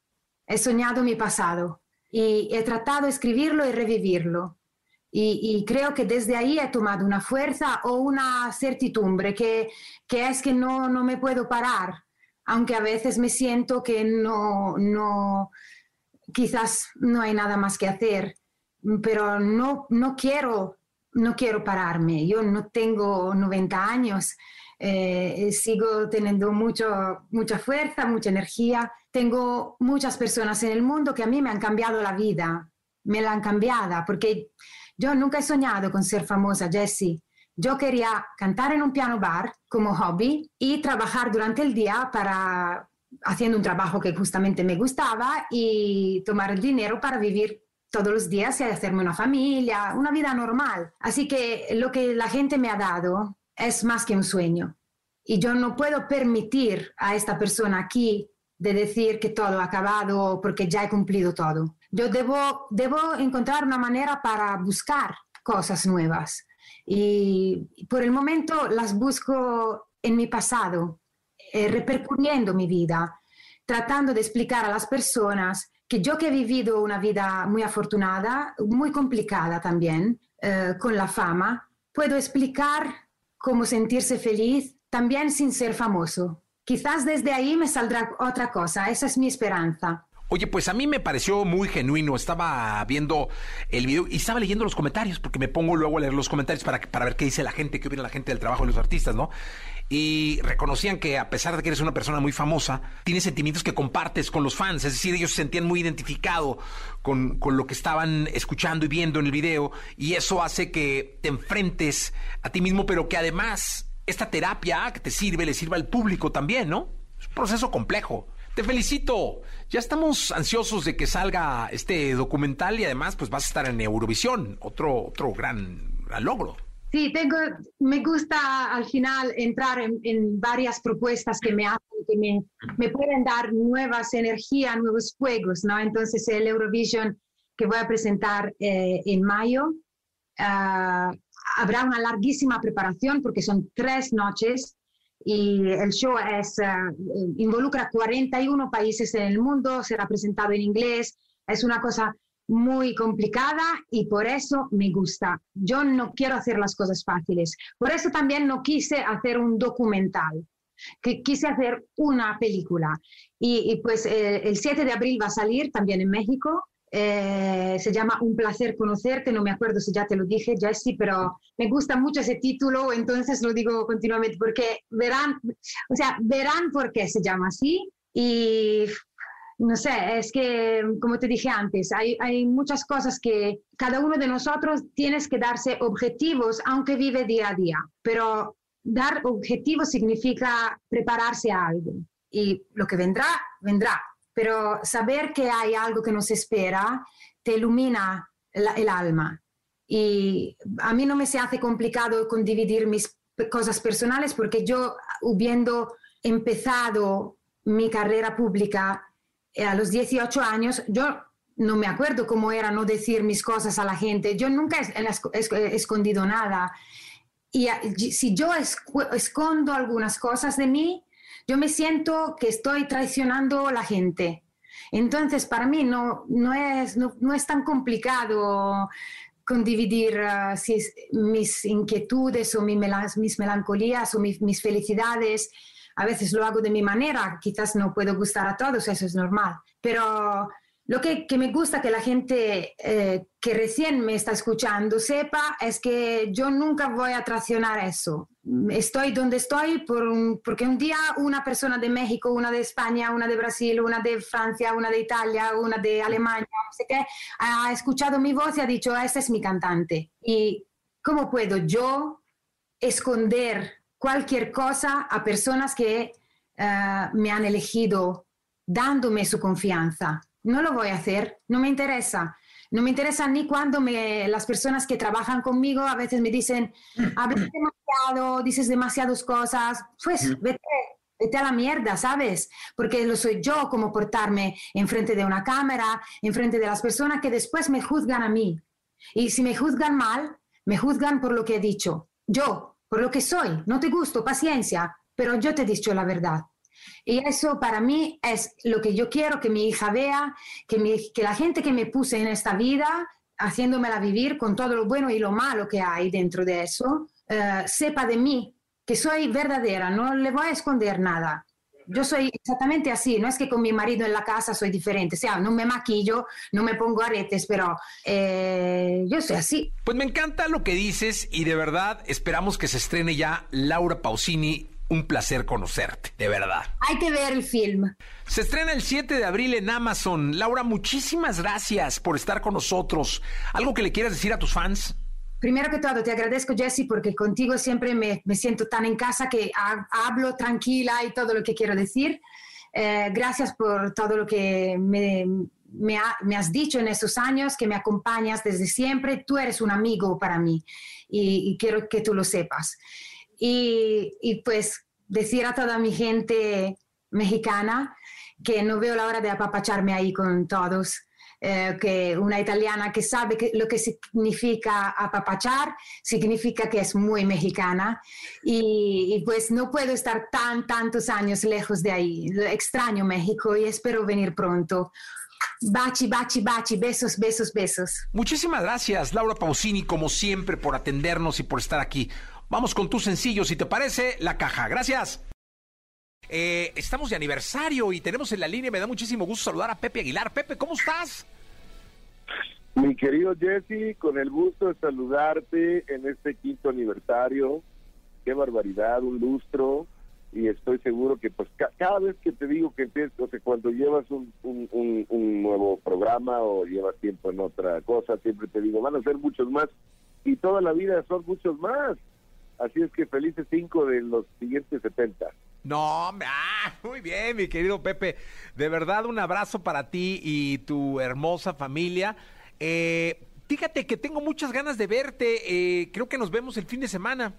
he soñado mi pasado y he tratado de escribirlo y revivirlo. Y, y, creo que desde ahí he tomado una fuerza o una certidumbre que, que es que no, no me puedo parar, aunque a veces me siento que no, no, quizás no hay nada más que hacer, pero no, no, quiero, no quiero pararme. Yo no tengo 90 años, eh, sigo teniendo mucho, mucha fuerza, mucha energía. Tengo muchas personas en el mundo que a mí me han cambiado la vida, me la han cambiado, porque yo nunca he soñado con ser famosa, Jessie. Yo quería cantar en un piano bar como hobby y trabajar durante el día para haciendo un trabajo que justamente me gustaba y tomar el dinero para vivir todos los días y hacerme una familia, una vida normal. Así que lo que la gente me ha dado es más que un sueño. Y yo no puedo permitir a esta persona aquí de decir que todo ha acabado porque ya he cumplido todo. Yo debo, debo encontrar una manera para buscar cosas nuevas. Y por el momento las busco en mi pasado, eh, repercutiendo mi vida, tratando de explicar a las personas que yo que he vivido una vida muy afortunada, muy complicada también, eh, con la fama, puedo explicar cómo sentirse feliz también sin ser famoso. Quizás desde ahí me saldrá otra cosa, esa es mi esperanza. Oye, pues a mí me pareció muy genuino. Estaba viendo el video y estaba leyendo los comentarios, porque me pongo luego a leer los comentarios para, para ver qué dice la gente, qué opina la gente del trabajo de los artistas, ¿no? Y reconocían que a pesar de que eres una persona muy famosa, tienes sentimientos que compartes con los fans. Es decir, ellos se sentían muy identificados con, con lo que estaban escuchando y viendo en el video. Y eso hace que te enfrentes a ti mismo, pero que además esta terapia que te sirve, le sirva al público también, ¿no? Es un proceso complejo. Te felicito. Ya estamos ansiosos de que salga este documental y además pues vas a estar en Eurovisión, otro, otro gran, logro. Sí, tengo, me gusta al final entrar en, varias propuestas que me hacen, que me, me, pueden dar nuevas energías, nuevos juegos, ¿no? Entonces el Eurovision que voy a presentar eh, en mayo, uh, habrá una larguísima preparación porque son tres noches y el show es, eh, involucra 41 países en el mundo, será presentado en inglés, es una cosa muy complicada y por eso me gusta. Yo no quiero hacer las cosas fáciles. Por eso también no quise hacer un documental, que quise hacer una película. Y, y pues eh, el 7 de abril va a salir también en México. Eh, se llama Un placer conocerte, no me acuerdo si ya te lo dije, ya sí, pero me gusta mucho ese título, entonces lo digo continuamente porque verán, o sea, verán por qué se llama así y no sé, es que, como te dije antes, hay, hay, muchas cosas que cada uno de nosotros tienes que darse objetivos, aunque vive día a día, pero dar objetivos significa prepararse a algo y lo que vendrá, vendrá, pero saber que hay algo que nos espera te ilumina el, alma. Y a mí no me se hace complicado con dividir mis cosas personales porque yo, habiendo empezado mi carrera pública, a los 18 años, yo no me acuerdo cómo era no decir mis cosas a la gente. Yo nunca he escondido nada. Y si yo escondo algunas cosas de mí, yo me siento que estoy traicionando a la gente. Entonces, para mí no, no, es, no, no es tan complicado con dividir uh, si mis inquietudes o mi mis melancolías o mi, mis felicidades a veces lo hago de mi manera, quizás no puedo gustar a todos, eso es normal, pero lo que, que me gusta que la gente eh, que recién me está escuchando sepa es que yo nunca voy a traicionar eso. Estoy donde estoy por un, porque un día una persona de México, una de España, una de Brasil, una de Francia, una de Italia, una de Alemania, no sé qué, ha escuchado mi voz y ha dicho, esta es mi cantante. ¿Y cómo puedo yo esconder cualquier cosa a personas que uh, me han elegido dándome su confianza. No lo voy a hacer, no me interesa. No me interesa ni cuando me, las personas que trabajan conmigo a veces me dicen, hablas demasiado, dices demasiadas cosas, pues vete, vete a la mierda, ¿sabes? Porque lo soy yo como portarme enfrente de una cámara, enfrente de las personas que después me juzgan a mí. Y si me juzgan mal, me juzgan por lo que he dicho. Yo, por lo que soy. No te gusto, paciencia, pero yo te he dicho la verdad. Y eso para mí es lo que yo quiero que mi hija vea, que, que la gente que me puse en esta vida, haciéndomela vivir con todo lo bueno y lo malo que hay dentro de eso, uh, sepa de mí, que soy verdadera, no le voy a esconder nada yo soy exactamente así, no es que con mi marido en la casa soy diferente, o sea, no me maquillo, no me pongo aretes, pero eh, yo soy así. Pues me encanta lo que dices y de verdad esperamos que se estrene ya Laura Pausini. Un placer conocerte, de verdad. Hay que ver el film. Se estrena el 7 de abril en Amazon. Laura, muchísimas gracias por estar con nosotros. ¿Algo que le quieras decir a tus fans? Primero que todo, te agradezco, Jesse, porque contigo siempre me, me siento tan en casa que ha, hablo tranquila y todo lo que quiero decir. Eh, gracias por todo lo que me, me, ha, me, has dicho en estos años, que me acompañas desde siempre. Tú eres un amigo para mí y, y quiero que tú lo sepas. Y, y, pues decir a toda mi gente mexicana que no veo la hora de apapacharme ahí con todos eh, que una italiana que sabe que lo que significa apapachar, significa que es muy mexicana y, y, pues no puedo estar tan, tantos años lejos de ahí. Extraño México y espero venir pronto. Bachi, bachi, bachi, besos, besos, besos. Muchísimas gracias, Laura Pausini, como siempre, por atendernos y por estar aquí. Vamos con tu sencillo, si te parece, la caja. Gracias. Eh, estamos de aniversario y tenemos en la línea, me da muchísimo gusto saludar a Pepe Aguilar. Pepe, ¿cómo estás? Mi querido Jesse, con el gusto de saludarte en este quinto aniversario. Qué barbaridad, un lustro. Y estoy seguro que pues ca cada vez que te digo que empiezas, o sea, cuando llevas un, nuevo programa o llevas tiempo en otra cosa, siempre te digo, van a ser muchos más. Y toda la vida son muchos más. Así es que felices cinco de los siguientes 70. No, ah, muy bien, mi querido Pepe. De verdad, un abrazo para ti y tu hermosa familia. Eh, fíjate que tengo muchas ganas de verte. Eh, creo que nos vemos el fin de semana.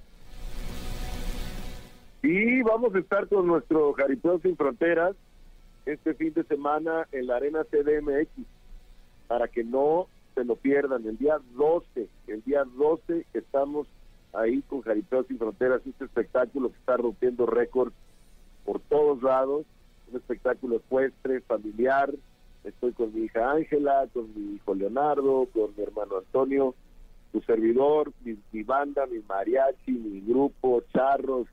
Sí, vamos a estar con nuestro Jaripeo Sin Fronteras este fin de semana en la Arena CDMX para que no se lo pierdan. El día 12, el día 12 estamos ahí con Jaripeo Sin Fronteras, este espectáculo que está rompiendo récords por todos lados, un espectáculo ecuestre, familiar, estoy con mi hija Ángela, con mi hijo Leonardo, con mi hermano Antonio, tu servidor, mi, mi banda, mi mariachi, mi grupo, charros,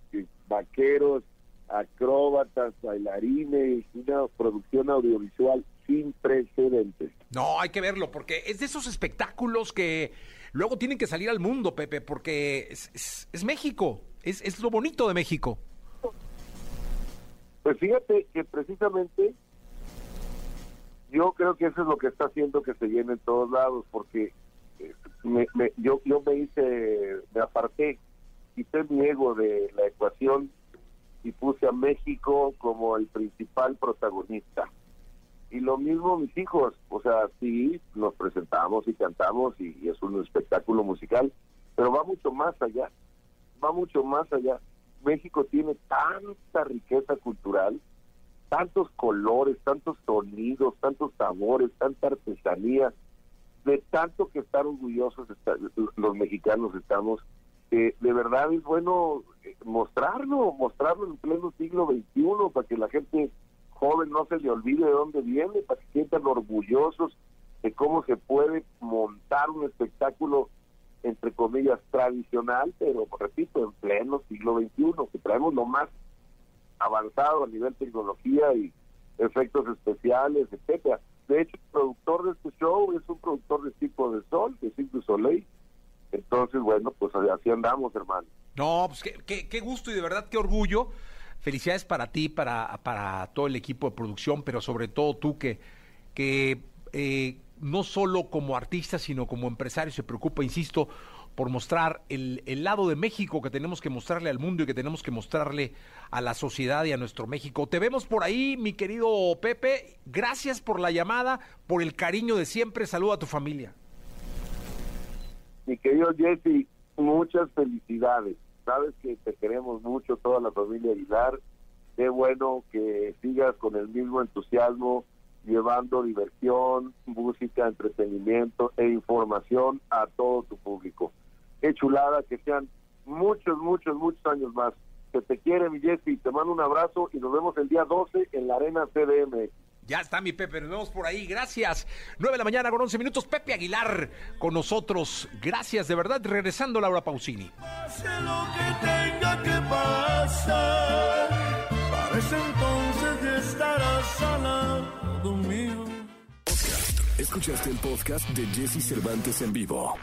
vaqueros, acróbatas, bailarines, una producción audiovisual sin precedentes. No, hay que verlo, porque es de esos espectáculos que luego tienen que salir al mundo, Pepe, porque es, es- México, es, es lo bonito de México. Pues fíjate que precisamente yo creo que eso es lo que está haciendo que se llene en todos lados, porque eh, me- me- yo, yo me hice, me aparté, quité mi ego de la ecuación y puse a México como el principal protagonista. Y lo mismo mis hijos, o sea, sí, nos presentamos y cantamos y, es un espectáculo musical, pero va mucho más allá, va mucho más allá. México tiene tanta riqueza cultural, tantos colores, tantos sonidos, tantos sabores, tanta artesanía, de tanto que estar orgullosos los mexicanos estamos, que de verdad es bueno eh, mostrarlo, mostrarlo en pleno siglo XXI para que la gente joven no se le olvide de dónde viene, para que sientan orgullosos de cómo se puede montar un espectáculo entre comillas tradicional, pero repito, en pleno siglo XXI, que traemos lo más avanzado a nivel tecnología y efectos especiales, etcétera. De hecho, el productor de este show es un productor de Tipo de Sol, de Cirque du Soleil. Entonces, bueno, pues así andamos, hermano. No, pues qué, qué- qué gusto y de verdad qué orgullo. Felicidades para ti, para, para todo el equipo de producción, pero sobre todo tú que, que eh, no solo como artista, sino como empresario se preocupa, insisto, por mostrar el, el lado de México que tenemos que mostrarle al mundo y que tenemos que mostrarle a la sociedad y a nuestro México. Te vemos por ahí, mi querido Pepe. Gracias por la llamada, por el cariño de siempre. Saluda a tu familia. Mi querido Jesse, muchas felicidades. Sabes que te queremos mucho, toda la familia Aguilar. Qué bueno que sigas con el mismo entusiasmo, llevando diversión, música, entretenimiento e información a todo tu público. Qué chulada, que sean muchos, muchos, muchos años más. Que te quiere, mi te mando un abrazo y nos vemos el día 12 en la Arena CDM. Ya está mi Pepe, nos vemos por ahí, gracias. 9 de la mañana con 11 minutos, Pepe Aguilar con nosotros. Gracias, de verdad, regresando Laura Pausini. Pase lo que tenga que pasar, para ese entonces ya estarás al lado mío. Escuchaste el podcast de Jesse Cervantes en vivo.